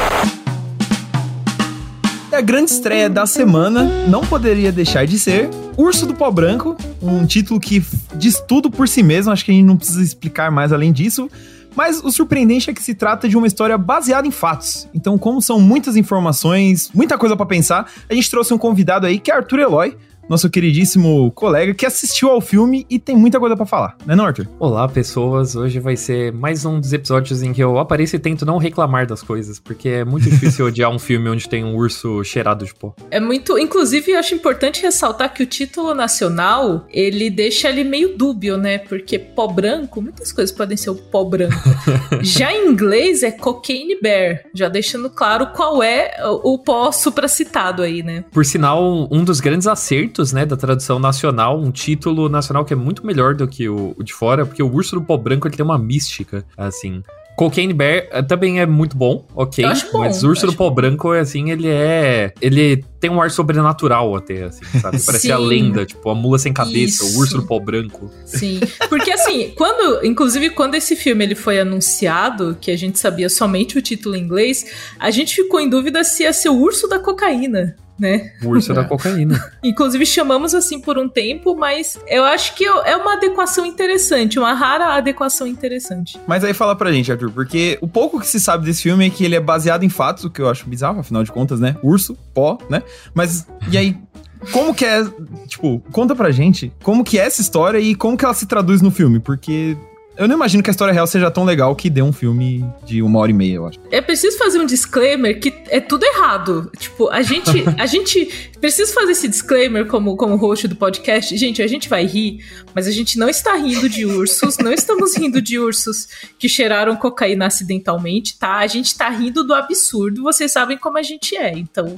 A grande estreia da semana não poderia deixar de ser Urso do Pó Branco, um título que diz tudo por si mesmo, acho que a gente não precisa explicar mais além disso. Mas o surpreendente é que se trata de uma história baseada em fatos. Então, como são muitas informações, muita coisa pra pensar, a gente trouxe um convidado aí que é Arthur Eloy, nosso queridíssimo colega que assistiu ao filme e tem muita coisa pra falar, né, Arthur? Olá, pessoas. Hoje vai ser mais um dos episódios em que eu apareço e tento não reclamar das coisas, porque é muito difícil odiar um filme onde tem um urso cheirado de pó. É muito. Inclusive, eu acho importante ressaltar que o título nacional ele deixa ele meio dúbio, né? Porque pó branco, muitas coisas podem ser o pó branco. Já em inglês é cocaine bear, já deixando claro qual é o o pó supracitado aí, né? Por sinal, um dos grandes acertos, né, da tradução nacional, um título nacional que é muito melhor do que o, o de fora, porque o Urso do Pó Branco ele tem uma mística, assim. Cocaine Bear eh, também é muito bom, ok. Bom, mas Urso do Pó Branco, assim, ele é. Ele tem um ar sobrenatural até, assim, sabe? Parece a lenda, tipo, a mula sem cabeça, Isso. o urso do pó branco. Sim, porque assim, quando, inclusive quando esse filme ele foi anunciado, que a gente sabia somente o título em inglês, a gente ficou em dúvida se ia ser o urso da cocaína, né? O urso da cocaína. Inclusive chamamos assim por um tempo, mas eu acho que é uma adequação interessante, uma rara adequação interessante. Mas aí fala pra gente, Arthur, porque o pouco que se sabe desse filme é que ele é baseado em fatos, o que eu acho bizarro, afinal de contas, né? Urso, pó, né? Mas, e aí, como que é, tipo, conta pra gente como que é essa história e como que ela se traduz no filme, porque eu não imagino que a história real seja tão legal que dê um filme de uma hora e meia, eu acho. É preciso fazer um disclaimer que é tudo errado. Tipo, a gente, a gente precisa fazer esse disclaimer como, como host do podcast. Gente, a gente vai rir, mas a gente não está rindo de ursos, não estamos rindo de ursos que cheiraram cocaína acidentalmente, tá? A gente tá rindo do absurdo, vocês sabem como a gente é. Então,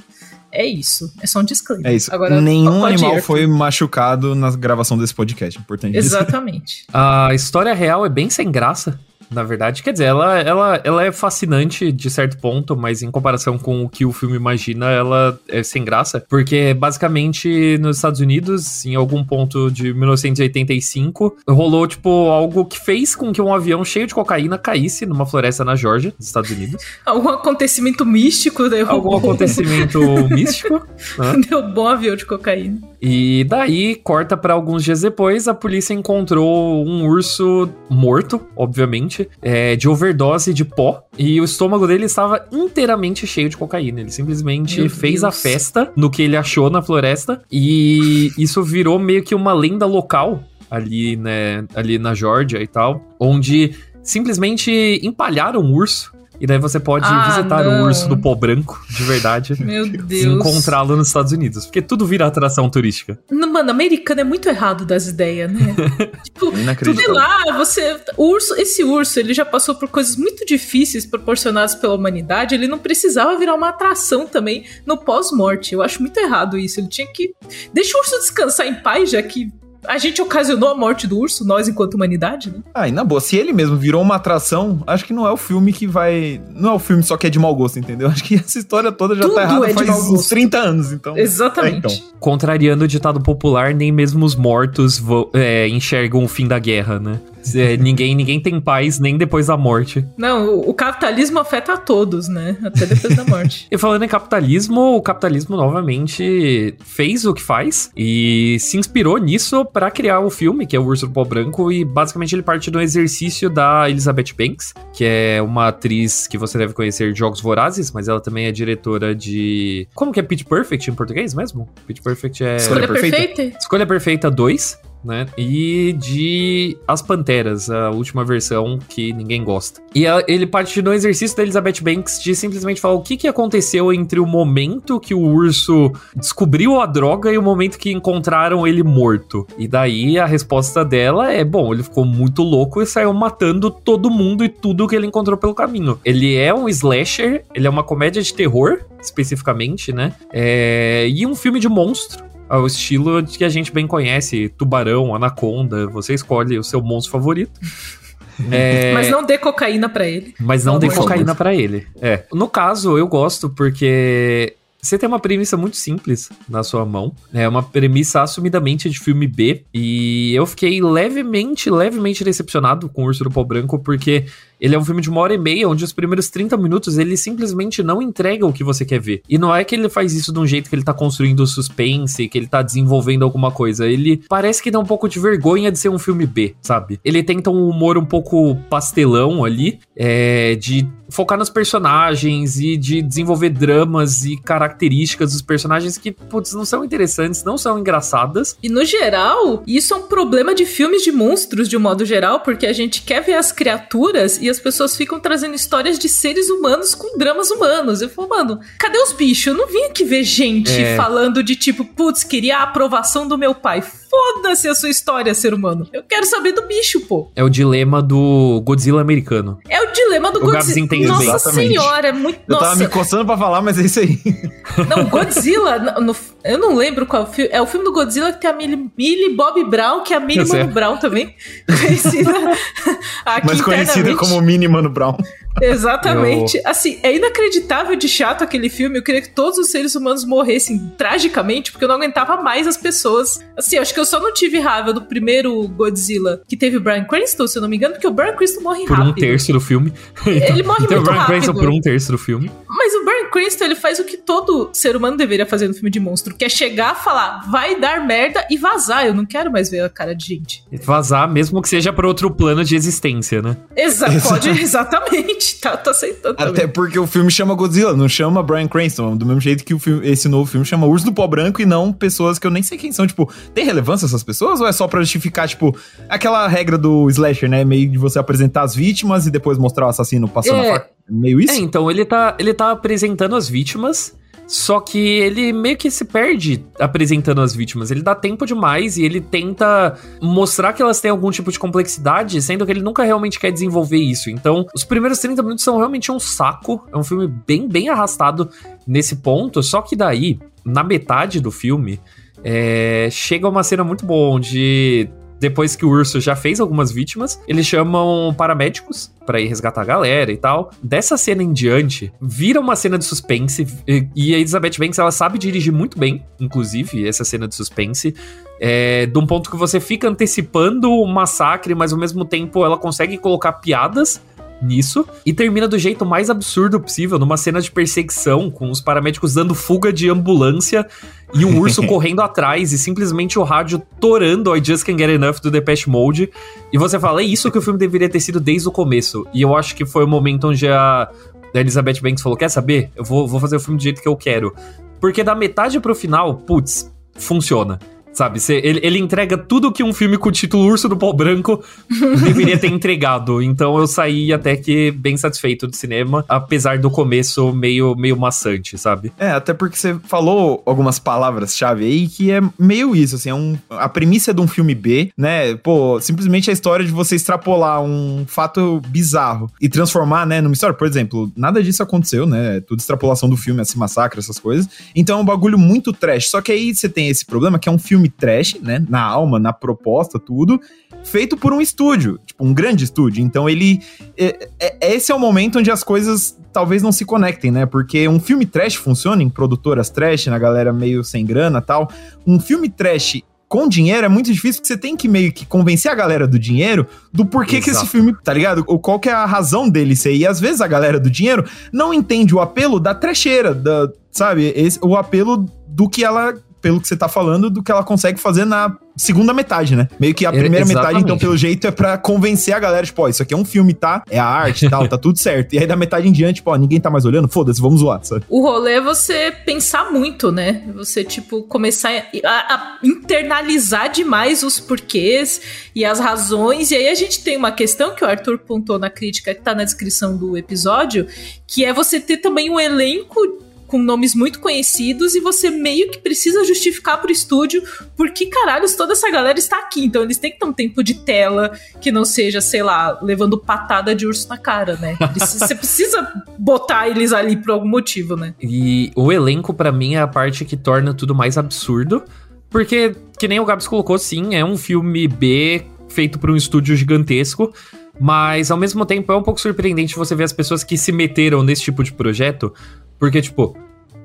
é isso. É só um disclaimer. É isso. Agora, Nenhum ir, animal Arthur. foi machucado na gravação desse podcast, importante dizer. Exatamente. A história real é bem sem graça, na verdade. Quer dizer, ela, ela, ela é fascinante de certo ponto, mas em comparação com o que o filme imagina, ela é sem graça. Porque, basicamente, nos Estados Unidos, em algum ponto de 1985, rolou, tipo, algo que fez com que um avião cheio de cocaína caísse numa floresta na Georgia, nos Estados Unidos. Algum acontecimento místico derrubou. Algum acontecimento místico, né? Derrubou um avião de cocaína. E daí, corta pra alguns dias depois, a polícia encontrou um urso morto, obviamente, é, de overdose de pó. E o estômago dele estava inteiramente cheio de cocaína. Ele simplesmente Meu fez Deus. a festa no que ele achou na floresta. E isso virou meio que uma lenda local ali, né, ali na Georgia e tal, onde simplesmente empalharam um urso. E daí você pode Ah, visitar não. o urso do pó branco, de verdade. Meu E Deus. encontrá-lo nos Estados Unidos. Porque tudo vira atração turística. Não, Mano, americano é muito errado das ideias, né? tipo, Inacreditável. lá, você. Urso, esse urso, ele já passou por coisas muito difíceis proporcionadas pela humanidade. Ele não precisava virar uma atração também no pós-morte. Eu acho muito errado isso. Ele tinha que. Deixa o urso descansar em paz, já que a gente ocasionou a morte do urso, nós enquanto humanidade, né? Ah, e na boa, se ele mesmo virou uma atração, acho que não é o filme que vai. Não é o filme só que é de mau gosto, entendeu? Acho que essa história toda já Tudo tá errada é faz uns gosto. 30 anos, então. Exatamente. É, então. Contrariando o ditado popular, nem mesmo os mortos vo- é, enxergam o fim da guerra, né? É, ninguém, ninguém tem paz nem depois da morte. Não, o, o capitalismo afeta a todos, né? Até depois da morte. E falando em capitalismo, o capitalismo novamente fez o que faz e se inspirou nisso pra criar o filme, que é o Urso do Pó Branco, e basicamente ele parte do exercício da Elizabeth Banks, que é uma atriz que você deve conhecer de Jogos Vorazes, mas ela também é diretora de... Como que é Pitch Perfect em português mesmo? Pitch Perfect é... Escolha Escolha Perfeita? perfeita? Escolha Perfeita 2, né? E de As Panteras, a última versão que ninguém gosta. E a- ele parte do exercício da Elizabeth Banks de simplesmente falar o que, que aconteceu entre o momento que o urso descobriu a droga e o momento que encontraram ele morto. E daí a resposta dela é: bom, ele ficou muito louco e saiu matando todo mundo e tudo que ele encontrou pelo caminho. Ele é um slasher, ele é uma comédia de terror, especificamente, né? É, e um filme de monstro ao estilo que a gente bem conhece, tubarão, anaconda, você escolhe o seu monstro favorito. É, Mas não dê cocaína pra ele. mas não Pelo dê cocaína pra ele. É. No caso, eu gosto porque você tem uma premissa muito simples na sua mão. É uma premissa assumidamente de filme B. E eu fiquei levemente, levemente decepcionado com o Urso do Pó Branco, porque Ele é um filme de uma hora e meia, onde os primeiros 30 minutos ele simplesmente não entrega o que você quer ver. E não é que ele faz isso de um jeito que ele tá construindo suspense, que ele tá desenvolvendo alguma coisa. Ele parece que dá um pouco de vergonha de ser um filme B, sabe? Ele tenta um humor um pouco pastelão ali, é, de focar nos personagens e de desenvolver dramas e características dos personagens que, putz, não são interessantes, não são engraçadas. E no geral, isso é um problema de filmes de monstros de um modo geral, porque a gente quer ver as criaturas e as pessoas ficam trazendo histórias de seres humanos com dramas humanos. Eu falo, mano, cadê os bichos? Eu não vim aqui ver gente É. falando de tipo, putz, queria a aprovação do meu pai. Foda-se a sua história, ser humano. Eu quero saber do bicho, pô. É o dilema do Godzilla americano. É o dilema do O Godzilla. entende Nossa. Exatamente. senhora, é muito. Eu tava Nossa, me coçando pra falar, mas é isso aí. Não, Godzilla, no- no- eu não lembro qual filme. É o filme do Godzilla que tem a Millie, Millie Bob Brown, que é a Millie sei. Mano Brown também. Conhecida aqui mais conhecida como Mini Mano Brown. Exatamente. Assim, é inacreditável de chato aquele filme. Eu queria que todos os seres humanos morressem tragicamente, porque eu não aguentava mais as pessoas. Assim, eu acho que eu só não tive raiva do primeiro Godzilla, que teve o Brian Cranston, se eu não me engano, porque o Brian Cranston morre Por rápido. um terço do filme. Ele morre Então, o muito Bryan Cranston rápido. por um terço do filme. Mas o Brian Cranston, ele faz o que todo ser humano deveria fazer no filme de monstro, que é chegar, falar, vai dar merda e vazar. Eu não quero mais ver a cara de gente. Vazar, mesmo que seja para outro plano de existência, né? Exa pode, exatamente. Tá, tá aceitando Até também. porque o filme chama Godzilla, não chama Brian Cranston. Do mesmo jeito que o filme- esse novo filme chama Urso do Pó Branco e não pessoas que eu nem sei quem são. Tipo, tem relevância essas pessoas ou é só pra justificar, tipo, aquela regra do slasher, né? Meio de você apresentar as vítimas e depois mostrar o assassino passando É. a faca? Meio isso? É, então ele tá, ele tá apresentando as vítimas, só que ele meio que se perde apresentando as vítimas. Ele dá tempo demais e ele tenta mostrar que elas têm algum tipo de complexidade, sendo que ele nunca realmente quer desenvolver isso. Então, os primeiros 30 minutos são realmente um saco. É um filme bem, bem arrastado nesse ponto. Só que daí, na metade do filme, é, chega uma cena muito boa onde depois que o urso já fez algumas vítimas, eles chamam paramédicos pra ir resgatar a galera e tal. Dessa cena em diante, vira uma cena de suspense e- e a Elizabeth Banks ela sabe dirigir muito bem, inclusive essa cena de suspense. É, de um ponto que você fica antecipando o massacre, mas ao mesmo tempo ela consegue colocar piadas nisso e termina do jeito mais absurdo possível, numa cena de perseguição, com os paramédicos dando fuga de ambulância e o urso correndo atrás e simplesmente o rádio torando I Just Can't Get Enough do Depeche Mode. E você fala, é isso que o filme deveria ter sido desde o começo. E eu acho que foi o momento onde a, Elizabeth Banks falou: Quer saber? Eu vou, vou fazer o filme do jeito que eu quero. Porque da metade pro final, putz, funciona. Sabe, Cê- ele, ele entrega tudo que um filme com o título Urso do Pó Branco deveria ter entregado. Então eu saí até que bem satisfeito do cinema, apesar do começo meio, meio maçante, sabe? É, até porque você falou algumas palavras-chave aí que é meio isso, assim, é um, a premissa de um filme B, né? Pô, simplesmente a história de você extrapolar um fato bizarro e transformar, né, numa história. Por exemplo, nada disso aconteceu, né? É Tudo extrapolação do filme, esse massacre, essas coisas. Então é um bagulho muito trash. Só que aí você tem esse problema que é um filme trash, né? Na alma, na proposta, tudo. Feito por um estúdio, tipo, um grande estúdio. Então ele. é- é- esse é o momento onde as coisas talvez não se conectem, né? Porque um filme trash funciona em produtoras trash, na galera meio sem grana tal. Um filme trash com dinheiro é muito difícil, porque você tem que meio que convencer a galera do dinheiro do porquê que esse Exato. filme, tá ligado? Ou qual que é a razão dele ser. E às vezes a galera do dinheiro não entende o apelo da trecheira, da, sabe? Esse, o apelo do que ela, pelo que você tá falando, do que ela consegue fazer na segunda metade, né? Meio que a primeira metade, exatamente. então, pelo jeito, é pra convencer a galera, tipo, ó, isso aqui é um filme, tá? É a arte e tal, tá tudo certo. E aí da metade em diante, tipo, ó, ninguém tá mais olhando, foda-se, vamos zoar, sabe? O rolê é você pensar muito, né? Você, tipo, começar a, a internalizar demais os porquês e as razões. E aí a gente tem uma questão que o Arthur pontou na crítica, que tá na descrição do episódio, que é você ter também um elenco com nomes muito conhecidos e você meio que precisa justificar pro estúdio por que caralhos toda essa galera está aqui. Então eles têm que ter um tempo de tela que não seja, sei lá, levando patada de urso na cara, né? Você precisa botar eles ali por algum motivo, né? E o elenco, pra mim, é a parte que torna tudo mais absurdo. Porque, que nem o Gabs colocou, sim, é um filme B feito por um estúdio gigantesco. Mas, ao mesmo tempo, é um pouco surpreendente você ver as pessoas que se meteram nesse tipo de projeto. Porque, tipo,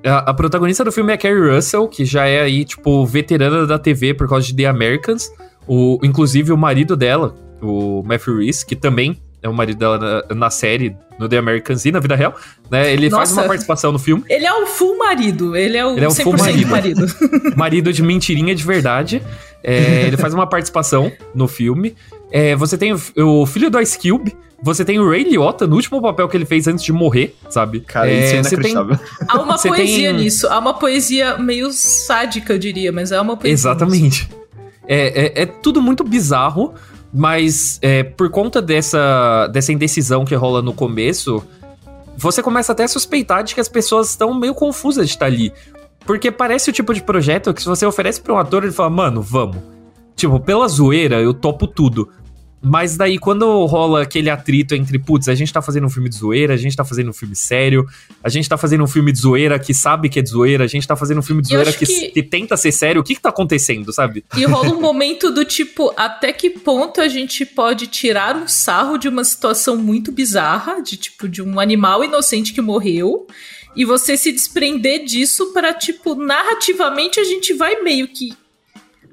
a, a protagonista do filme é a Carrie Russell, que já é aí, tipo, veterana da TV por causa de The Americans. O, inclusive, o marido dela, o Matthew Reese, que também é o marido dela na, na série, no The Americans e na vida real, né? Ele faz Nossa. uma participação no filme. Ele é o full marido. Ele é o, Ele é 100% full marido. marido. marido de mentirinha de verdade. É, ele faz uma participação no filme. É, você tem o, o filho do Ice Cube. Você tem o Ray Liotta no último papel que ele fez antes de morrer, sabe? Cara, É, isso é você tem- inacreditável. Há uma poesia tem- nisso. Há uma poesia meio sádica, eu diria, mas é uma poesia. Exatamente. É, é, é tudo muito bizarro, mas é, por conta dessa, dessa indecisão que rola no começo, você começa até a suspeitar de que as pessoas estão meio confusas de estar ali. Porque parece o tipo de projeto que se você oferece pra um ator, ele fala, mano, vamos. Tipo, pela zoeira, eu topo tudo. Mas daí, quando rola aquele atrito entre, putz, a gente tá fazendo um filme de zoeira, a gente tá fazendo um filme sério, a gente tá fazendo um filme de zoeira que sabe que é de zoeira, a gente tá fazendo um filme de zoeira que, que- que tenta ser sério, o que que tá acontecendo, sabe? E rola um momento do tipo, até que ponto a gente pode tirar um sarro de uma situação muito bizarra, de tipo, de um animal inocente que morreu, e você se desprender disso para tipo, narrativamente a gente vai meio que.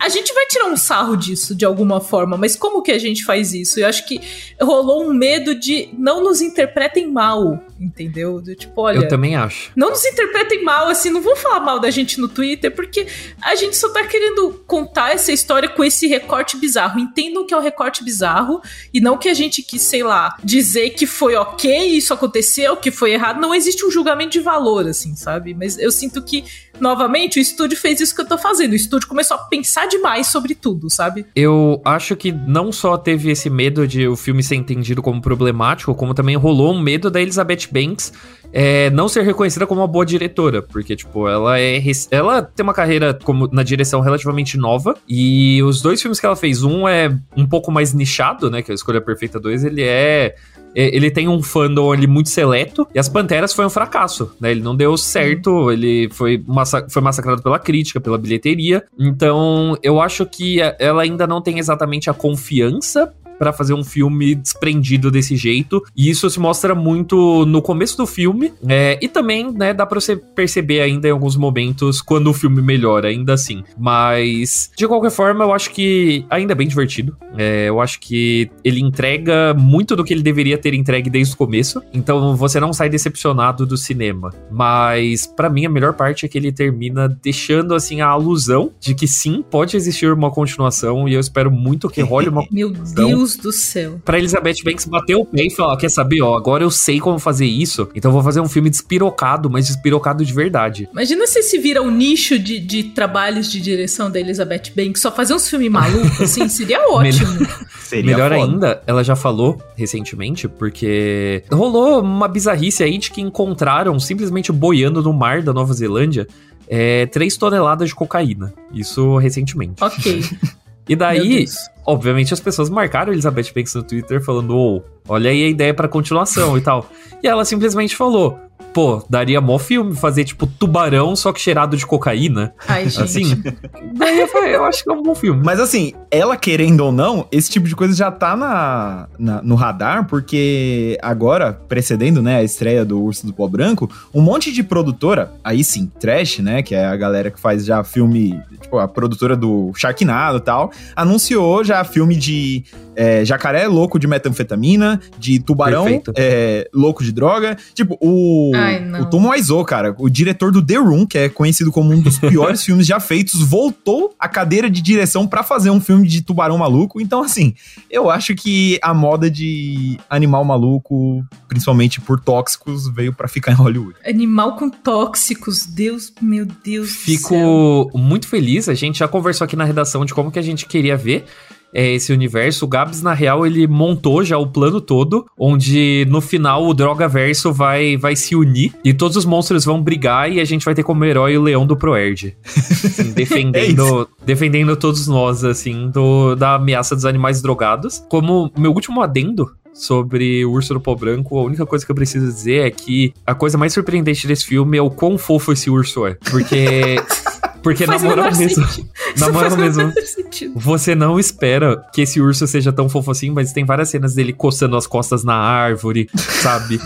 A gente vai tirar um sarro disso de alguma forma, mas como que a gente faz isso? Eu acho que rolou um medo de não nos interpretem mal, entendeu? Do tipo, olha. Eu também acho. Não nos interpretem mal, assim, não vão falar mal da gente no Twitter, porque a gente só tá querendo contar essa história com esse recorte bizarro. Entendam que é um recorte bizarro e não que a gente quis, sei lá, dizer que foi ok, isso aconteceu, que foi errado. Não existe um julgamento de valor, assim, sabe? Mas eu sinto que, novamente, o estúdio fez isso que eu tô fazendo. O estúdio começou a pensar demais sobre tudo, sabe? Eu acho que não só teve esse medo de o filme ser entendido como problemático, como também rolou um medo da Elizabeth Banks é, não ser reconhecida como uma boa diretora, porque, tipo, ela é. Ela tem uma carreira como na direção relativamente nova, e os dois filmes que ela fez, um é um pouco mais nichado, né? Que é a Escolha Perfeita 2, ele é. é, Ele tem um fandom ali muito seleto, e As Panteras foi um fracasso, né? Ele não deu certo, ele foi, massa foi massacrado pela crítica, pela bilheteria. Então, eu acho que ela ainda não tem exatamente a confiança pra fazer um filme desprendido desse jeito. E isso se mostra muito no começo do filme. é, e também, né, dá pra você perceber ainda em alguns momentos quando o filme melhora, ainda assim. Mas, de qualquer forma, eu acho que ainda é bem divertido. É, eu acho que ele entrega muito do que ele deveria ter entregue desde o começo. Então você não sai decepcionado do cinema. Mas, pra mim, a melhor parte é que ele termina deixando, assim, a alusão de que sim, pode existir uma continuação. E eu espero muito que role uma Meu Deus do céu. pra Elizabeth Banks bater o pé e falar: quer saber, ó, agora eu sei como fazer isso, então vou fazer um filme despirocado, mas despirocado de verdade. Imagina se se vira o nicho de, de trabalhos de direção da Elizabeth Banks, só fazer uns filmes malucos, assim, seria ótimo. Seria Melhor foda. ainda, ela já falou recentemente, porque rolou uma bizarrice aí de que encontraram simplesmente boiando no mar da Nova Zelândia. É, 3 toneladas de cocaína. Isso recentemente. ok. E daí, obviamente, as pessoas marcaram Elizabeth Banks no Twitter falando: Ô, olha aí a ideia pra continuação e tal. E ela simplesmente falou: pô, daria mó filme fazer tipo tubarão, só que cheirado de cocaína. Ai, gente. Assim. daí eu falei: eu acho que é um bom filme. Mas assim, ela querendo ou não, esse tipo de coisa já tá na, na- no radar, porque agora, precedendo, né, a estreia do Urso do Pó Branco, um monte de produtora, aí sim, trash, né, que é a galera que faz já filme, tipo, a produtora do Sharknado e tal, anunciou já filme de é, jacaré louco de metanfetamina, de tubarão é, louco de droga. Tipo, o, Ai, o Tom Wiseau, cara, o diretor do The Room, que é conhecido como um dos piores filmes já feitos, voltou à cadeira de direção pra fazer um filme de tubarão maluco. Então, assim, eu acho que a moda de animal maluco, principalmente por tóxicos, veio pra ficar em Hollywood. Animal com tóxicos, Deus, meu Deus do céu. Fico muito feliz. A gente já conversou aqui na redação de como que a gente queria ver é, esse universo. O Gabs, na real, ele montou já o plano todo, onde no final o Drogaverso vai, vai se unir e todos os monstros vão brigar e a gente vai ter como herói o Leão do Proerd. Assim, defendendo, defendendo todos nós, assim, do, da ameaça dos animais drogados. Como meu último adendo sobre o Urso do Pó Branco, a única coisa que eu preciso dizer é que a coisa mais surpreendente desse filme é o quão fofo esse urso é. Porque. Porque, na Faz o moral menor mesmo. sentido. Na Isso moral faz o mesmo. Você não espera que esse urso seja tão fofo assim, mas tem várias cenas dele coçando as costas na árvore, sabe?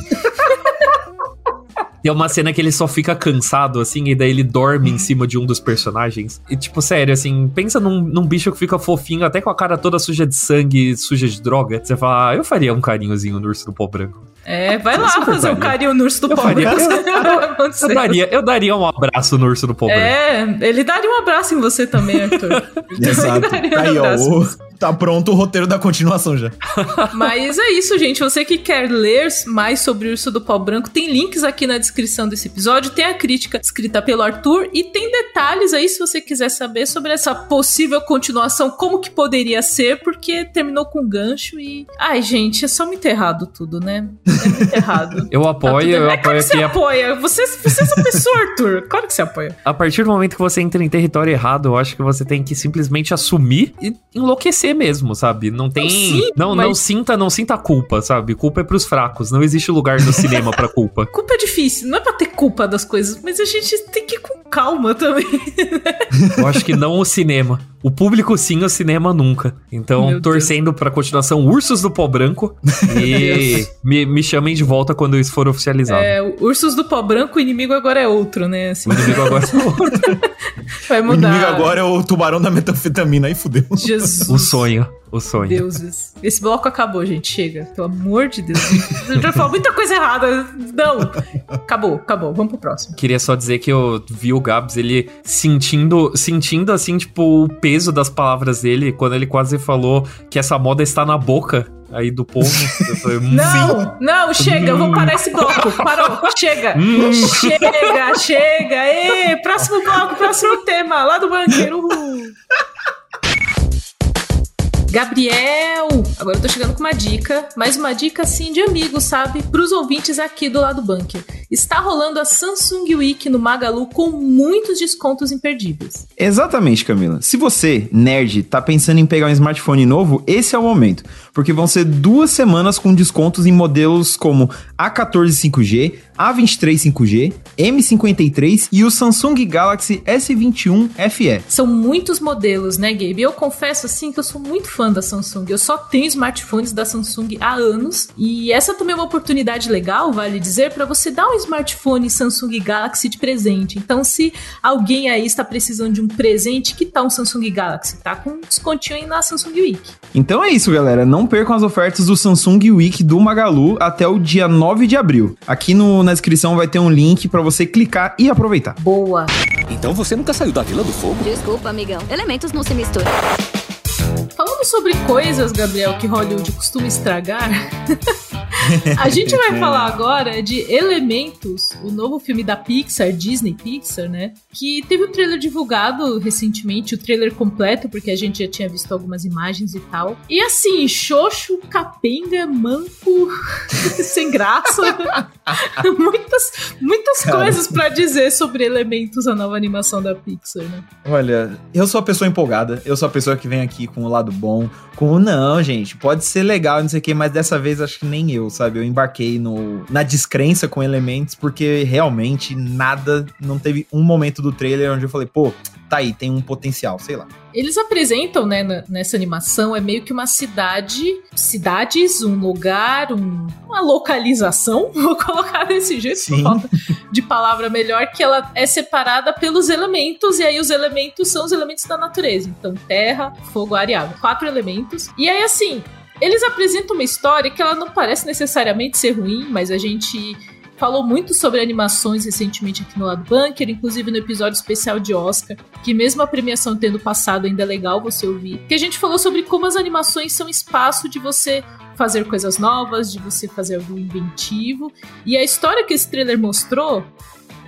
Tem uma cena que ele só fica cansado, assim, e daí ele dorme em cima de um dos personagens. E, tipo, sério, assim, pensa num, num bicho que fica fofinho, até com a cara toda suja de sangue, suja de droga. Você fala, ah, eu faria um carinhozinho no urso do pó branco. É, vai lá fazer faria. carinho no urso do Eu pobre. faria. Eu, Eu daria, eu daria um abraço no urso do branco. É, ele daria um abraço em você também, Arthur. Exato. daria um Aí, ó, o- tá pronto o roteiro da continuação já. Mas é isso, gente. Você que quer ler mais sobre o Urso do Pau Branco, tem links aqui na descrição desse episódio. Tem a crítica escrita pelo Arthur e tem detalhes aí se você quiser saber sobre essa possível continuação, como que poderia ser, porque terminou com gancho e. Ai, gente, é só muito errado tudo, né? É muito errado. Eu Tá apoio, tudo- eu é claro apoio que você. A, apoia. Você, você é essa pessoa, Arthur. Claro que você apoia. a partir do momento que você entra em território errado, eu acho que você tem que simplesmente assumir e enlouquecer mesmo, sabe? Não tem. sim, não, não mas- sinta, não sinta culpa, sabe? Culpa é pros fracos. Não existe lugar no cinema pra culpa. Culpa é difícil, não é pra ter culpa das coisas, mas a gente tem que ir com calma também. Eu acho que não o cinema. O público sim, o cinema nunca. Então, Meu torcendo pra continuação Ursos do Pó Branco. E me, me chamem de volta quando isso for oficializado. É, o Ursos do Pó Branco, o inimigo agora é outro, né? Assim, O inimigo agora vai O mudar. inimigo agora é o tubarão da metanfetamina, aí fudeu. Jesus. o sonho. O sonho. Deuses. Esse bloco acabou, gente. Chega. Pelo amor de Deus. Eu já falou muita coisa errada. Não. Acabou, acabou. Vamos pro próximo. Queria só dizer que eu vi o Gabs, ele sentindo, sentindo assim, tipo, o peso das palavras dele, quando ele quase falou que essa moda está na boca aí do povo. Falei, hum, Não, não, chega. Eu vou parar esse bloco. Parou. Chega. Hum. Chega, chega. Ê, próximo bloco, próximo tema. Lá do banqueiro. Uhul. Gabriel! Agora eu tô chegando com uma dica, mas uma dica assim de amigo, sabe? Pros ouvintes aqui do lado bunker. Está rolando a Samsung Week no Magalu com muitos descontos imperdíveis. Exatamente, Camila. Se você, nerd, tá pensando em pegar um smartphone novo, esse é o momento. Porque vão ser duas semanas com descontos em modelos como A14 5G, A23 5G, M53 e o Samsung Galaxy S21 FE. São muitos modelos, né, Gabe? Eu confesso assim que eu sou muito fã da Samsung. Eu só tenho smartphones da Samsung há anos e essa também é uma oportunidade legal, vale dizer, para você dar um smartphone Samsung Galaxy de presente. Então, se alguém aí está precisando de um presente, que tal um Samsung Galaxy? Tá com um descontinho aí na Samsung Week. Então é isso, galera. Não percam as ofertas do Samsung Week do Magalu até o dia 9 de abril. Aqui no- na descrição vai ter um link para você clicar e aproveitar. Boa. Então você nunca saiu da Vila do Fogo? Desculpa, amigão. Elementos não se misturam. Sobre coisas, Gabriel, que Hollywood costuma estragar, a gente vai falar agora de Elementos, o novo filme da Pixar, Disney Pixar, né? Que teve o trailer divulgado recentemente, o trailer completo, porque a gente já tinha visto algumas imagens e tal. E assim, xoxo, capenga, manco, sem graça. muitas muitas Cara. coisas pra dizer sobre Elementos, a nova animação da Pixar, né? Olha, eu sou a pessoa empolgada, eu sou a pessoa que vem aqui com o lado bom, com o não, gente, pode ser legal, não sei o que, mas dessa vez acho que nem eu, sabe? Eu embarquei no, na descrença com elementos, porque realmente nada, não teve um momento do trailer onde eu falei, pô, tá aí, tem um potencial, sei lá. Eles apresentam, né, nessa animação, é meio que uma cidade, cidades, um lugar, um- uma localização, vou colocar desse jeito, por falta de palavra melhor, que ela é separada pelos elementos, e aí os elementos são os elementos da natureza. Então, terra, fogo, ar e água. Quatro elementos. E aí, assim, eles apresentam uma história que ela não parece necessariamente ser ruim, mas a gente falou muito sobre animações recentemente aqui no Lado Bunker, inclusive no episódio especial de Oscar, que mesmo a premiação tendo passado ainda é legal você ouvir, que a gente falou sobre como as animações são espaço de você fazer coisas novas, de você fazer algo inventivo, e a história que esse trailer mostrou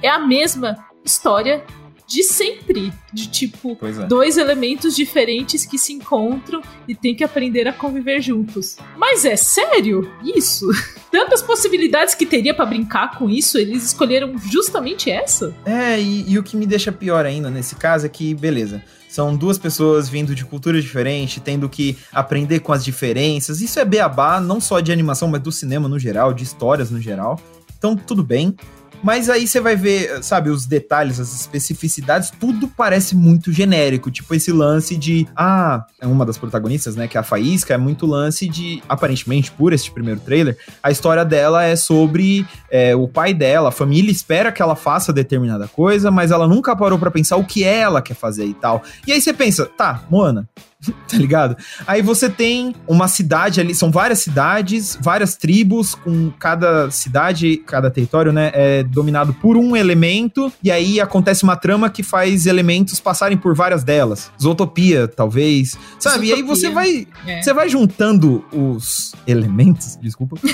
é a mesma história de sempre, de tipo é. dois elementos diferentes que se encontram e tem que aprender a conviver juntos. Mas é sério isso? Tantas possibilidades que teria pra brincar com isso, eles escolheram justamente essa? É, e, e o que me deixa pior ainda nesse caso é que, beleza, são duas pessoas vindo de culturas diferentes, tendo que aprender com as diferenças. Isso é beabá, não só de animação, mas do cinema no geral, de histórias no geral. Então, tudo bem. Mas aí você vai ver, sabe, os detalhes, as especificidades, tudo parece muito genérico. Tipo esse lance de. Ah, é uma das protagonistas, né? Que é a Faísca, é muito lance de. Aparentemente, por este primeiro trailer, a história dela é sobre é, o pai dela. A família espera que ela faça determinada coisa, mas ela nunca parou pra pensar o que ela quer fazer e tal. E aí você pensa, tá, Moana, tá ligado? Aí você tem uma cidade ali, são várias cidades, várias tribos, com cada cidade, cada território, né, é dominado por um elemento, e aí acontece uma trama que faz elementos passarem por várias delas. Zootopia, talvez, sabe? E aí você vai, É. você vai juntando os elementos, desculpa.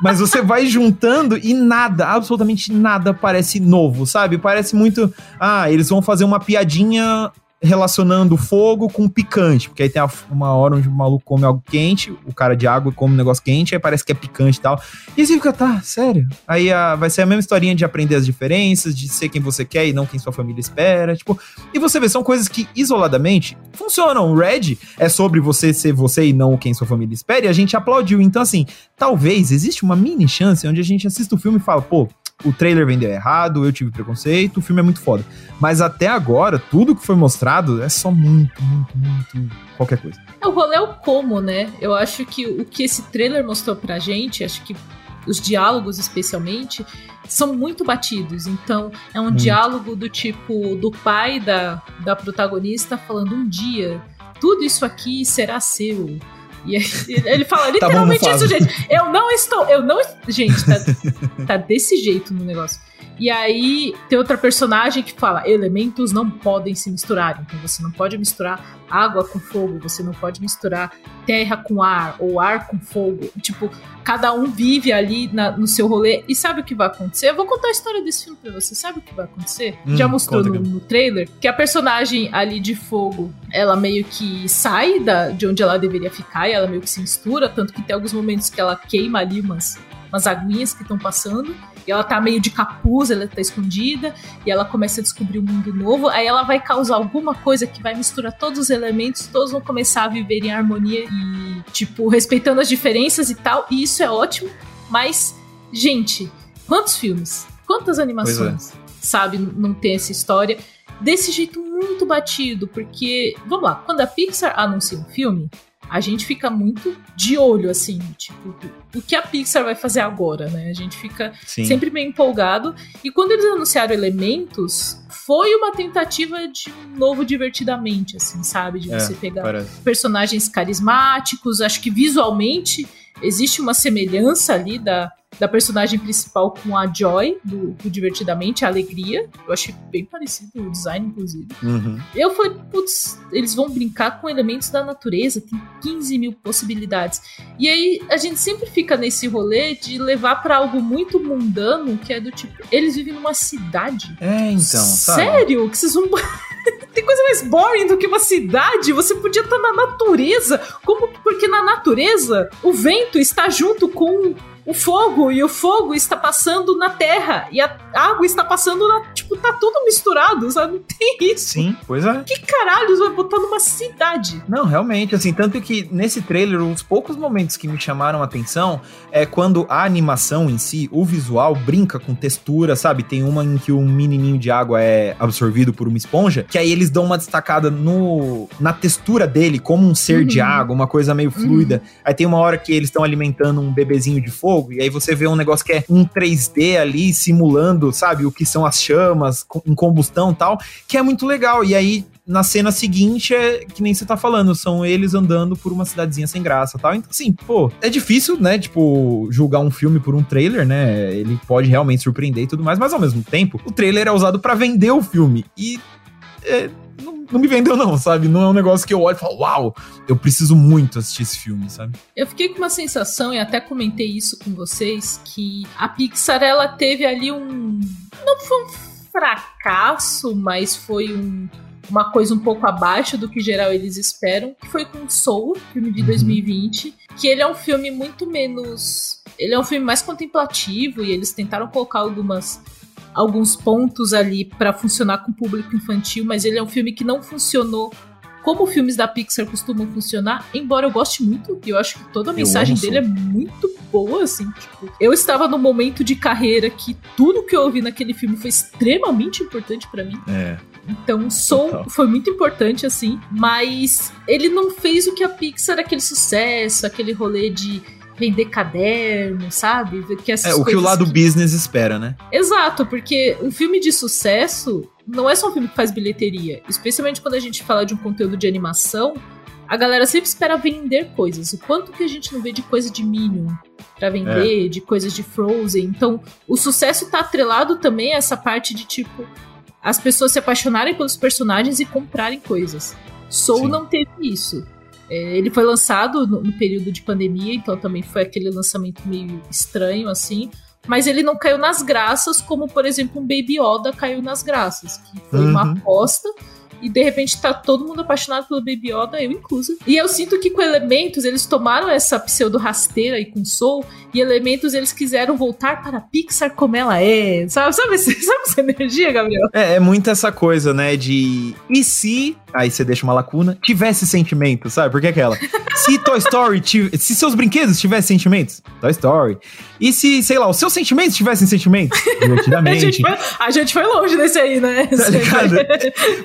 Mas você vai juntando e nada, absolutamente nada parece novo, sabe? Parece muito. Ah, eles vão fazer uma piadinha relacionando fogo com picante. Porque aí tem a- uma hora onde o maluco come algo quente, o cara de água come um negócio quente, aí parece que é picante e tal. E você fica, tá, sério? Aí ah, vai ser a mesma historinha de aprender as diferenças, de ser quem você quer e não quem sua família espera. Tipo, e você vê, são coisas que isoladamente funcionam. O Red é sobre você ser você e não quem sua família espera, e a gente aplaudiu. Então, assim, talvez existe uma mini chance onde a gente assista o filme e fala, pô, o trailer vendeu errado, eu tive preconceito, o filme é muito foda. Mas até agora, tudo que foi mostrado é só muito, muito, muito qualquer coisa. É, O rolê é o como, né? Eu acho que o que esse trailer mostrou pra gente, acho que os diálogos especialmente, são muito batidos. Então, é um Muito. diálogo do tipo do pai da, da protagonista falando um dia, tudo isso aqui será seu. E ele fala Tá bom, literalmente isso, gente. Eu não estou, eu não, gente, tá, tá desse jeito no negócio. E aí tem outra personagem que fala: elementos não podem se misturar. Então você não pode misturar água com fogo, você não pode misturar terra com ar, ou ar com fogo. Tipo, cada um vive ali na- no seu rolê. E sabe o que vai acontecer? Eu vou contar a história desse filme pra você. Sabe o que vai acontecer? Hum, Já mostrou no, no trailer que a personagem ali de fogo, ela meio que sai da, de onde ela deveria ficar e ela meio que se mistura. Tanto que tem alguns momentos que ela queima ali umas, umas aguinhas que estão passando. E ela tá meio de capuz, ela tá escondida, e ela começa a descobrir um mundo novo. Aí ela vai causar alguma coisa que vai misturar todos os elementos, todos vão começar a viver em harmonia e, tipo, respeitando as diferenças e tal. E isso é ótimo, mas, gente, quantos filmes? Quantas animações? Sabe, não tem essa história desse jeito muito batido, porque, vamos lá, quando a Pixar anuncia um filme, a gente fica muito de olho, assim, tipo, o que a Pixar vai fazer agora, né? A gente fica Sim. sempre meio empolgado. E quando eles anunciaram Elementos, foi uma tentativa de um novo divertidamente, assim, sabe? De É, você pegar Parece. personagens carismáticos. Acho que visualmente existe uma semelhança ali da, da personagem principal com a Joy, do, do Divertidamente, a Alegria. Eu achei bem parecido o design, inclusive. Uhum. Eu falei, putz, eles vão brincar com elementos da natureza, tem 15 mil possibilidades. E aí a gente sempre fica nesse rolê de levar pra algo muito mundano, que é do tipo, eles vivem numa cidade. É, então, sabe? Sério? Que vocês vão. Tem coisa mais boring do que uma cidade? Você podia estar na natureza. Como? Porque na natureza, o vento está junto com o fogo e o fogo está passando na terra e a água está passando na. Tipo, tá tudo misturado, sabe? Não tem isso. Sim, pois é. Que caralhos vai botar numa cidade? Não, realmente, assim, tanto que nesse trailer, os poucos momentos que me chamaram a atenção é quando a animação em si, o visual, brinca com textura, sabe? Tem uma em que um menininho de água é absorvido por uma esponja, que aí eles dão uma destacada no na textura dele, como um ser de Uhum. água, uma coisa meio fluida. Aí tem uma hora que eles estão alimentando um bebezinho de fogo, e aí você vê um negócio que é um 3D ali, simulando, sabe? O que são as chamas em combustão tal, que é muito legal. E aí na cena seguinte é que nem você tá falando, são eles andando por uma cidadezinha sem graça tal. Então, assim, pô, é difícil, né? Tipo, julgar um filme por um trailer, né? Ele pode realmente surpreender e tudo mais, mas ao mesmo tempo, o trailer é usado pra vender o filme. E. é, não, não me vendeu, não, sabe? Não é um negócio que eu olho e falo, uau, eu preciso muito assistir esse filme, sabe? Eu fiquei com uma sensação, e até comentei isso com vocês, que a Pixar ela teve ali um. Não foi um fracasso, mas foi um- uma coisa um pouco abaixo do que geral eles esperam, que foi com Soul, filme de Uhum. 2020, que ele é um filme muito menos. Ele é um filme mais contemplativo e eles tentaram colocar algumas. Alguns pontos ali pra funcionar com o público infantil, mas ele é um filme que não funcionou como filmes da Pixar costumam funcionar, embora eu goste muito, e eu acho que toda a mensagem dele é muito boa, assim. Tipo, eu estava no momento de carreira que tudo que eu ouvi naquele filme foi extremamente importante pra mim. É. Então, Soul Total. foi muito importante, assim, mas ele não fez o que a Pixar, aquele sucesso, aquele rolê de vender caderno, sabe? Que É, o que o lado que- business espera, né? Exato, porque um filme de sucesso não é só um filme que faz bilheteria. Especialmente quando a gente fala de um conteúdo de animação, a galera sempre espera vender coisas. O quanto que a gente não vê de coisa de Minion pra vender, de coisas de Frozen. Então, o sucesso tá atrelado também a essa parte de tipo as pessoas se apaixonarem pelos personagens e comprarem coisas. Soul Sim. não teve isso. É, ele foi lançado no, período de pandemia, então também foi aquele lançamento meio estranho assim. Mas ele não caiu nas graças, como por exemplo um Baby Yoda caiu nas graças, que foi uma Uhum. aposta. E de repente tá todo mundo apaixonado pelo Baby Yoda, eu incluso. E eu sinto que com elementos, eles tomaram essa pseudo rasteira aí com Soul, e elementos eles quiseram voltar para a Pixar como ela é. Sabe, sabe, sabe essa energia, Gabriel? É, é muito essa coisa, né, de... E se... Aí você deixa uma lacuna. Tivesse sentimento, sabe? Porque é aquela... se Toy Story... tiv- Se seus brinquedos tivessem sentimentos, Toy Story. E se, sei lá, os seus sentimentos tivessem sentimentos, A gente, foi, a gente foi longe desse aí, né? Tá ligado?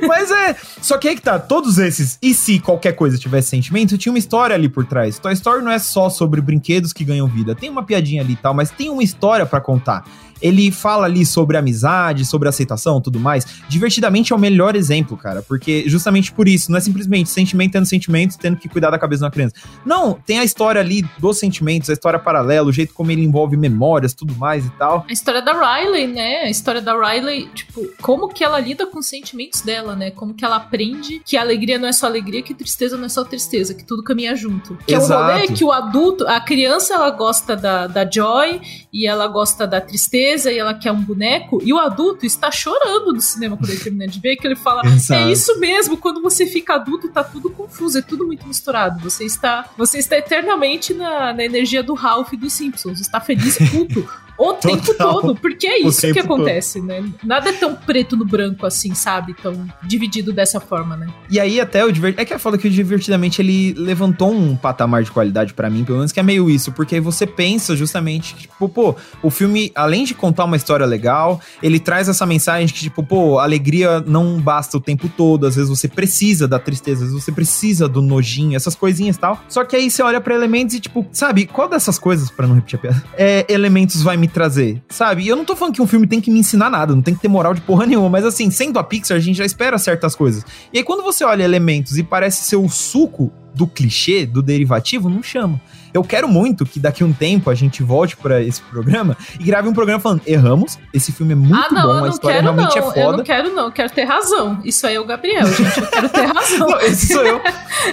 Mas é. Só que aí que tá, todos esses, e se qualquer coisa tivesse sentimento, tinha uma história ali por trás. Toy Story não é só sobre brinquedos que ganham vida. Tem uma piadinha ali e tal, mas tem uma história pra contar. Ele fala ali sobre amizade, sobre aceitação, tudo mais. Divertidamente é o melhor exemplo, cara, porque justamente por isso, não é simplesmente sentimento tendo sentimentos, tendo que cuidar da cabeça de uma criança. Não, tem a história ali dos sentimentos, a história paralela, o jeito como ele envolve memórias, tudo mais e tal. A história da Riley, né? A história da Riley, tipo, como que ela lida com os sentimentos dela, né? Como que ela aprende que a alegria não é só alegria, que tristeza não é só tristeza, que tudo caminha junto. Que é o Exato. rolê que o adulto, a criança, ela gosta da, da Joy e ela gosta da tristeza e ela quer um boneco, e o adulto está chorando no cinema quando ele termina de ver, que ele fala, Exato. é isso mesmo, quando você fica adulto, tá tudo confuso, é tudo muito misturado. Você está, você está eternamente na, na energia do Ralph e dos Simpsons. Está feliz e puto. O tempo Total. todo, porque é isso que tempo todo. acontece, né? Nada é tão preto no branco assim, sabe? Tão dividido dessa forma, né? E aí até o Divert... É que é foda que o Divertidamente ele levantou um patamar de qualidade pra mim, pelo menos que é meio isso, porque aí você pensa justamente que, tipo, pô, o filme, além de contar uma história legal, ele traz essa mensagem que, tipo, pô, alegria não basta o tempo todo, às vezes você precisa da tristeza, às vezes você precisa do nojinho, essas coisinhas e tal. Só que aí você olha pra elementos e, tipo, sabe, qual dessas coisas, pra não repetir a piada, é, elementos vai me trazer, sabe? E eu não tô falando que um filme tem que me ensinar nada, não tem que ter moral de porra nenhuma, mas assim, sendo a Pixar, a gente já espera certas coisas. E aí, quando você olha elementos e parece ser o suco do clichê, do derivativo, não chama. Eu quero muito que daqui a um tempo a gente volte pra esse programa e grave um programa falando: erramos, esse filme é muito ah, não, bom, eu a história quero realmente não. é Eu foda. não quero não, eu quero ter razão. Isso aí é o Gabriel, gente. Eu quero ter razão. Não, esse sou eu.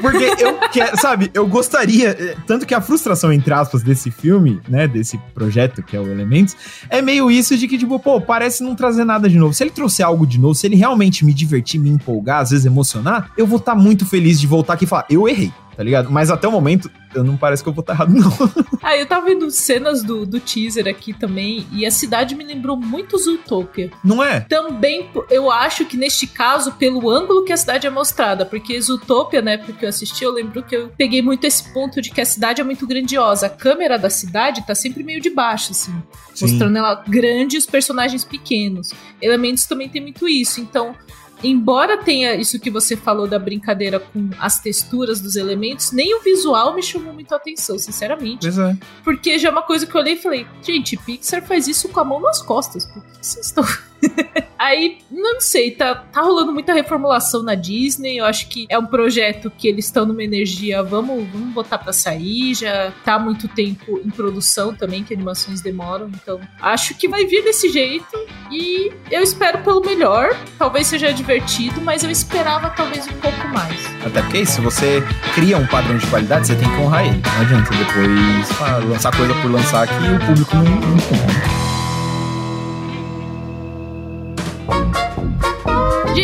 Porque eu quero, sabe, eu gostaria. eh, Tanto que a frustração, entre aspas, desse filme, né, desse projeto que é o Elementos, é meio isso de que, tipo, pô, parece não trazer nada de novo. Se ele trouxer algo de novo, se ele realmente me divertir, me empolgar, às vezes emocionar, eu vou estar muito feliz de voltar aqui e falar, eu errei, tá ligado? Mas até o momento, eu não parece que eu vou estar errado, não. Ah, eu tava vendo cenas do, do teaser aqui também, e a cidade me lembrou muito Zootopia. Não é? Também, eu acho que neste caso, pelo ângulo que a cidade é mostrada, porque Zootopia, na época que eu assisti, eu lembro que eu peguei muito esse ponto de que a cidade é muito grandiosa. A câmera da cidade tá sempre meio de baixo, assim, Sim. mostrando ela grande e os personagens pequenos. Elementos também tem muito isso, então. Embora tenha isso que você falou da brincadeira com as texturas dos elementos, nem o visual me chamou muito a atenção, sinceramente. Pois é. Porque já é uma coisa que eu olhei e falei, gente, Pixar faz isso com a mão nas costas. Por que vocês estão. Aí, não sei, tá, tá rolando muita reformulação na Disney. Eu acho que é um projeto que eles estão numa energia, vamos, vamos botar pra sair. Já tá muito tempo em produção também, que animações demoram. Então, acho que vai vir desse jeito. E eu espero pelo melhor. Talvez seja divertido, mas eu esperava talvez um pouco mais. Até porque se você cria um padrão de qualidade, você tem que honrar ele. Não adianta depois ah, lançar coisa por lançar que o público não, não.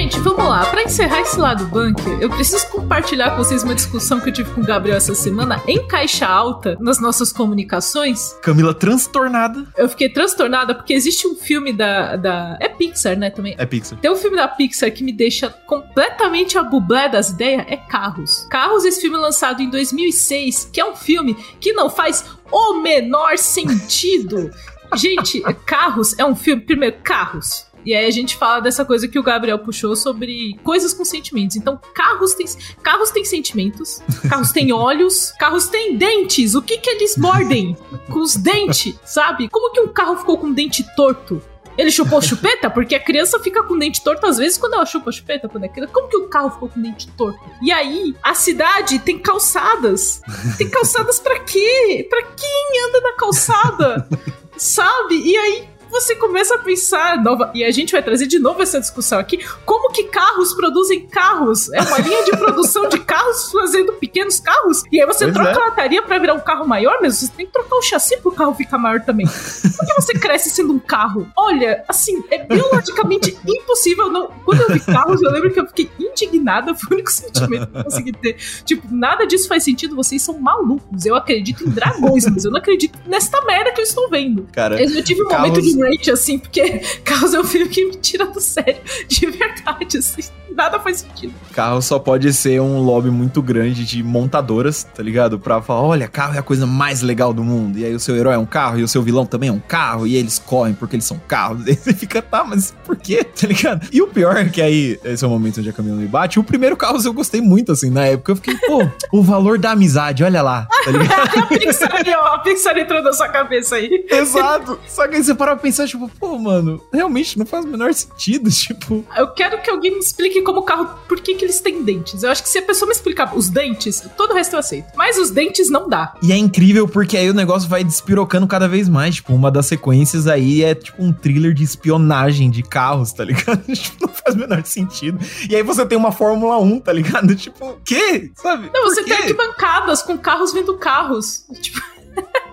Gente, vamos lá. Pra encerrar esse lado bunker, eu preciso compartilhar com vocês uma discussão que eu tive com o Gabriel essa semana em caixa alta nas nossas comunicações. Camila transtornada. Eu fiquei transtornada porque existe um filme da. da... É Pixar, né? Também. É Pixar. Tem um filme da Pixar que me deixa completamente a bublé das ideias, é Carros. Carros, esse filme lançado em 2006, que é um filme que não faz o menor sentido. Gente, Carros é um filme. Primeiro, Carros. E aí a gente fala dessa coisa que o Gabriel puxou sobre coisas com sentimentos. Então, carros têm, carros têm sentimentos, carros têm olhos, carros têm dentes. O que que eles mordem com os dentes, sabe? Como que um carro ficou com um dente torto? Ele chupou chupeta? Porque a criança fica com dente torto às vezes quando ela chupa chupeta. Quando é criança. Como que o carro ficou com dente torto? E aí, a cidade tem calçadas. Tem calçadas pra quê? Pra quem anda na calçada? Sabe? E aí, você começa a pensar nova e a gente vai trazer de novo essa discussão aqui como que carros produzem carros? É uma linha de produção de carros fazendo pequenos carros? E aí você Pois troca é. a lataria pra virar um carro maior mas você tem que trocar o chassi pro carro ficar maior também. Por que você cresce sendo um carro? Olha assim é biologicamente impossível não quando eu vi carros eu lembro que eu fiquei indignada foi o único sentimento que eu consegui ter. Tipo nada disso faz sentido vocês são malucos. Eu acredito em dragões mas eu não acredito nesta merda que eu estou vendo. Cara, eu tive um momento de assim, porque Carros é um que me tira do sério, de verdade, assim. Nada faz sentido. carro só pode ser um lobby muito grande de montadoras, tá ligado? Pra falar, olha, carro é a coisa mais legal do mundo. E aí o seu herói é um carro e o seu vilão também é um carro. E eles correm porque eles são carros. E aí você fica, tá, mas por quê? Tá ligado? E o pior é que aí, esse é o momento onde a Camila me bate. O primeiro carro eu gostei muito, assim, na época. Eu fiquei, pô, o valor da amizade, olha lá, tá ligado? A Pixar, ó, a Pixar entrou na sua cabeça aí. Exato. Só que aí você para pra pensar, tipo, pô, mano, realmente não faz o menor sentido, tipo... Eu quero que alguém me explique como o carro, por que, que eles têm dentes. Eu acho que se a pessoa me explicar os dentes, todo o resto eu aceito. Mas os dentes não dá. E é incrível porque aí o negócio vai despirocando cada vez mais. Tipo, uma das sequências aí é tipo um thriller de espionagem de carros, tá ligado? tipo, não faz o menor sentido. E aí você tem uma Fórmula 1, tá ligado? Tipo, o quê? Sabe? Não, você quê? tem arquibancadas com carros vendo carros. Tipo.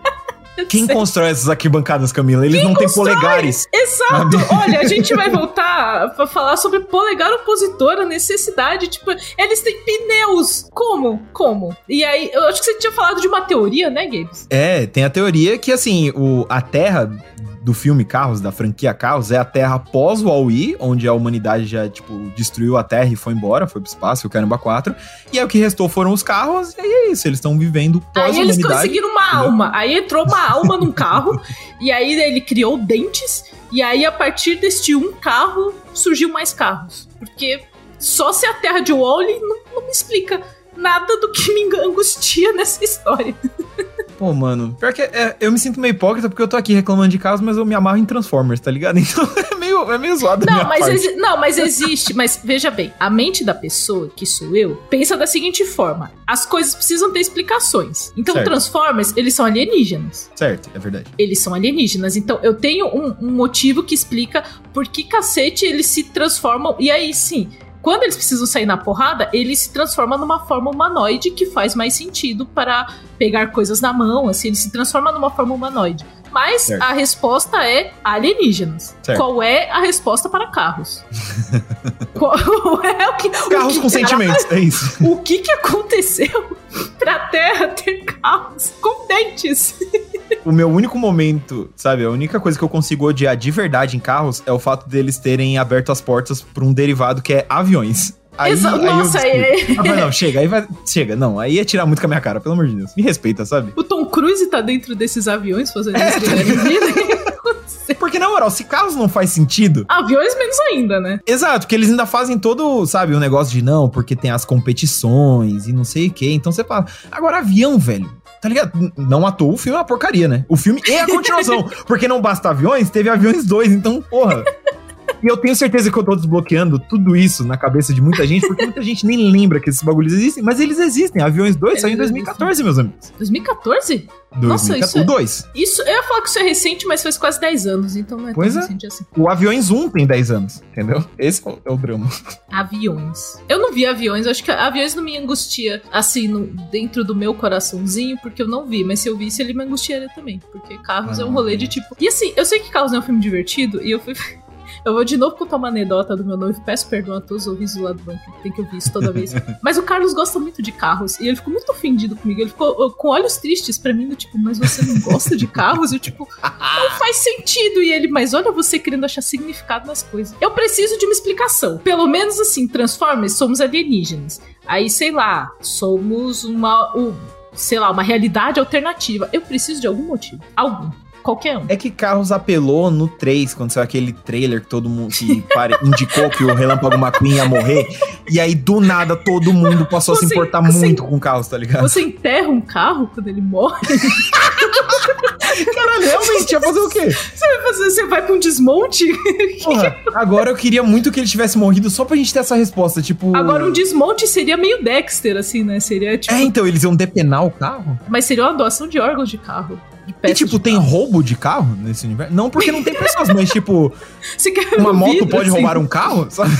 Quem sei. constrói essas arquibancadas, Camila? Eles Quem não têm constrói? polegares. Exato! Olha, a gente vai voltar pra falar sobre polegar opositor, a necessidade. Tipo, eles têm pneus. Como? Como? E aí, eu acho que você tinha falado de uma teoria, né, Gabes? É, tem a teoria que, assim, o, a Terra do filme Carros, da franquia Carros, é a Terra pós Wall-E, onde a humanidade já, tipo, destruiu a Terra e foi embora, foi pro espaço, o Caramba 4. E aí o que restou foram os carros, e aí é isso, eles estão vivendo Aí eles pós-humanidade. conseguiram uma entendeu? alma. Aí entrou uma alma num carro. e aí ele criou dentes. E aí, a partir deste um carro, surgiu mais carros. Porque só se a Terra de Wall-E não, não me explica nada do que me angustia nessa história. Pô, mano, pior que é, eu me sinto meio hipócrita porque eu tô aqui reclamando de carros, mas eu me amarro em Transformers, tá ligado? Então é meio, é meio zoado Não mas, exi- não, mas existe. Mas veja bem, a mente da pessoa, que sou eu, pensa da seguinte forma: as coisas precisam ter explicações. Então, Certo. Transformers, eles são alienígenas. Certo, é verdade. Eles são alienígenas. Então, eu tenho um, um motivo que explica por que cacete eles se transformam. E aí, sim. Quando eles precisam sair na porrada, eles se transformam numa forma humanoide que faz mais sentido para pegar coisas na mão, assim, ele se transforma numa forma humanoide. Mas Certo. a resposta é alienígenas. Certo. Qual é a resposta para carros? Qual é o que. Carros o que com sentimentos, é isso. O que, que aconteceu pra Terra ter carros com dentes? O meu único momento, sabe, a única coisa que eu consigo odiar de verdade em carros é o fato deles terem aberto as portas pra um derivado que é aviões. Aí, Exa- aí eu Nossa, é- Ah, mas não, chega, aí vai. Chega, não, aí é tirar muito com a minha cara, pelo amor de Deus. Me respeita, sabe? O Tom Cruise tá dentro desses aviões fazendo É. isso vida. Porque, na moral, se carros não faz sentido, Aviões menos ainda, né? Exato, porque eles ainda fazem todo, sabe, o negócio de não, porque tem as competições e não sei o quê. Então você fala, agora avião, velho. Tá ligado? Não à toa, o filme é uma porcaria, né? O filme e a continuação. porque não basta aviões, teve aviões dois, então, porra. E eu tenho certeza que eu tô desbloqueando tudo isso na cabeça de muita gente, porque muita gente nem lembra que esses bagulhos existem, mas eles existem. Aviões 2 saiu em Eles 2014, meus amigos. 2014? Nossa, 2014 isso é- O 2. Isso, eu ia falar que isso é recente, mas faz quase 10 anos, então não é Pois tão é. recente assim. O Aviões 1 tem 10 anos, entendeu? Esse é o- é o drama. Aviões. Eu não vi aviões, eu acho que aviões não me angustia assim no- dentro do meu coraçãozinho, porque eu não vi, mas se eu visse ele me angustiaria também, porque carros é um Ah. rolê de tipo. E assim, eu sei que carros é um filme divertido e eu fui. Eu vou de novo contar uma anedota do meu noivo. Peço perdão a todos os ouvintes do lado do banco. Tem que ouvir isso toda vez. Mas o Carlos gosta muito de carros. E ele ficou muito ofendido comigo. Ele ficou com olhos tristes pra mim, do tipo, mas você não gosta de carros? Eu, tipo, não faz sentido. E ele, mas olha você querendo achar significado nas coisas. Eu preciso de uma explicação. Pelo menos assim, Transformers, somos alienígenas. Aí, sei lá, somos uma. o- sei lá, uma realidade alternativa. Eu preciso de algum motivo. Algum. Qualquer um. É que Carros apelou no 3, quando saiu aquele trailer que todo mundo que pare- indicou que o Relâmpago McQueen ia morrer. E aí, do nada, todo mundo passou a se Você- importar você- muito com Carros, tá ligado? Você enterra um carro quando ele morre? Caralho, realmente, ia fazer o quê? Você vai, fazer, você vai pra um desmonte? Porra, agora eu queria muito que ele tivesse morrido só pra gente ter essa resposta, tipo... Agora, um desmonte seria meio Dexter, assim, né? Seria tipo. É, então, eles iam depenar o carro? Mas seria uma doação de órgãos de carro. E, tipo, tem carro. roubo de carro nesse universo? Não porque não tem pessoas, mas, tipo, uma no moto vidro, pode assim? roubar um carro? sabe?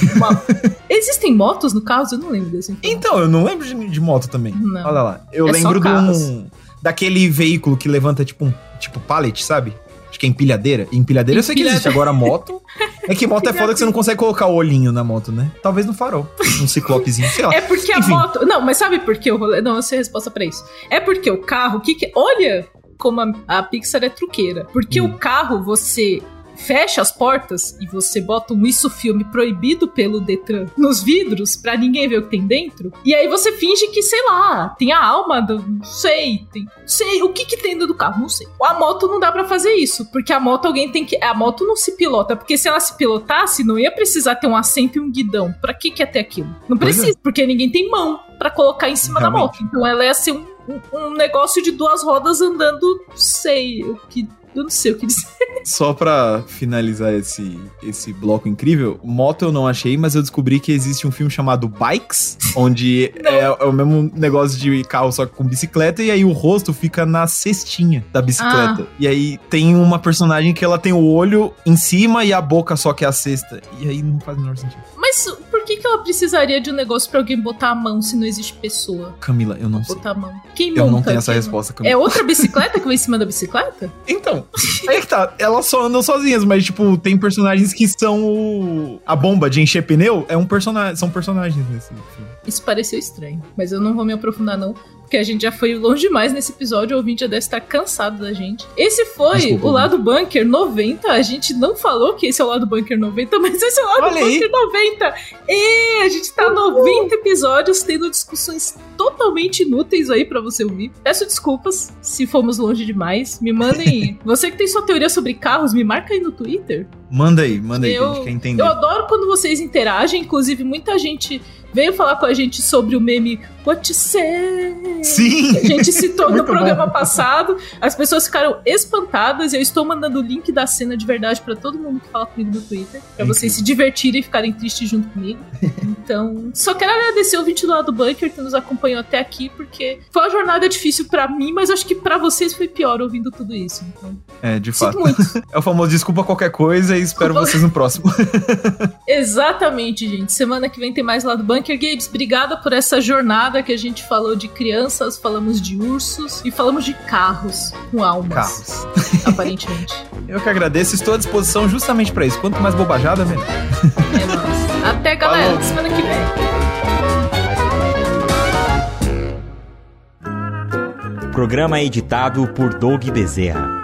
Existem motos no carro? Eu não lembro desse. Então, eu não lembro de, de moto também. Não. Olha lá. Eu É lembro de um. Daquele veículo que levanta tipo um. Tipo pallet, sabe? Acho que é empilhadeira. Empilhadeira eu sei que existe. Agora moto. É que moto é foda que você não consegue colocar o olhinho na moto, né? Talvez no farol. Um ciclopezinho, sei lá. É porque a Enfim. moto. Não, mas sabe por que o rolê. Não, eu sei a resposta pra isso. É porque o carro. Que que... Olha como a, a Pixar é truqueira. Porque Hum. o carro, você fecha as portas e você bota um isso filme proibido pelo Detran nos vidros pra ninguém ver o que tem dentro. E aí você finge que, sei lá, tem a alma do. Não sei. Tem, sei. O que que tem dentro do carro? Não sei. A moto não dá pra fazer isso. Porque a moto alguém tem que. A moto não se pilota. Porque se ela se pilotasse, não ia precisar ter um assento e um guidão. Pra que que ia ter aquilo? Não é. precisa, porque ninguém tem mão pra colocar em cima da Realmente. moto. Então ela ia ser um, um- negócio de duas rodas andando, sei, o que. Eu não sei o que dizer. Só pra finalizar esse, esse bloco incrível, moto eu não achei, mas eu descobri que existe um filme chamado Bikes, onde é, é o mesmo negócio de carro só com bicicleta, e aí o rosto fica na cestinha da bicicleta. E aí tem uma personagem que ela tem o olho em cima e a boca só que é a cesta. E aí não faz o menor sentido. Mas por que, que ela precisaria de um negócio pra alguém botar a mão se não existe pessoa? Camila, eu não sei. Botar a mão. Quem Eu não monta tenho essa resposta, Camila. É outra bicicleta que vai em cima da bicicleta? Então, aí que tá. Elas só andam sozinhas, mas, tipo, tem personagens que são o. A bomba de encher pneu é um personagem. São personagens nesse filme. Isso pareceu estranho, mas eu não vou me aprofundar não, porque a gente já foi longe demais nesse episódio, o ouvinte já deve estar cansado da gente. Esse foi Desculpa, o Lado Bunker 90, a gente não falou que esse é o Lado Bunker 90, mas esse é o Lado Olha aí. Bunker 90. E a gente tá 90 episódios tendo discussões totalmente inúteis aí pra você ouvir. Peço desculpas se fomos longe demais, me mandem... você que tem sua teoria sobre carros, me marca aí no Twitter. Manda aí, manda aí, que a Eu- gente quer entender. Eu adoro quando vocês interagem, inclusive muita gente veio falar com a gente sobre o meme What say? Sim! A gente citou no programa bom. passado, as pessoas ficaram espantadas. Eu estou mandando o link da cena de verdade pra todo mundo que fala comigo no Twitter, pra É vocês se divertirem e ficarem tristes junto comigo. Então, só quero agradecer o 20 do lado do Bunker que nos acompanhou até aqui, porque foi uma jornada difícil pra mim, mas acho que pra vocês foi pior ouvindo tudo isso. Então, É, de fato. muito. É o famoso desculpa qualquer coisa e espero vocês no próximo. Exatamente, gente. Semana que vem tem mais lá do Bunker Games. Obrigada por essa jornada que a gente falou de crianças, falamos de ursos e falamos de carros com almas, Carros. aparentemente. Eu que agradeço, estou à disposição justamente pra isso. Quanto mais bobajada, melhor. É nóis. Até, galera. Falou. Semana que vem. Programa editado por Doug Bezerra.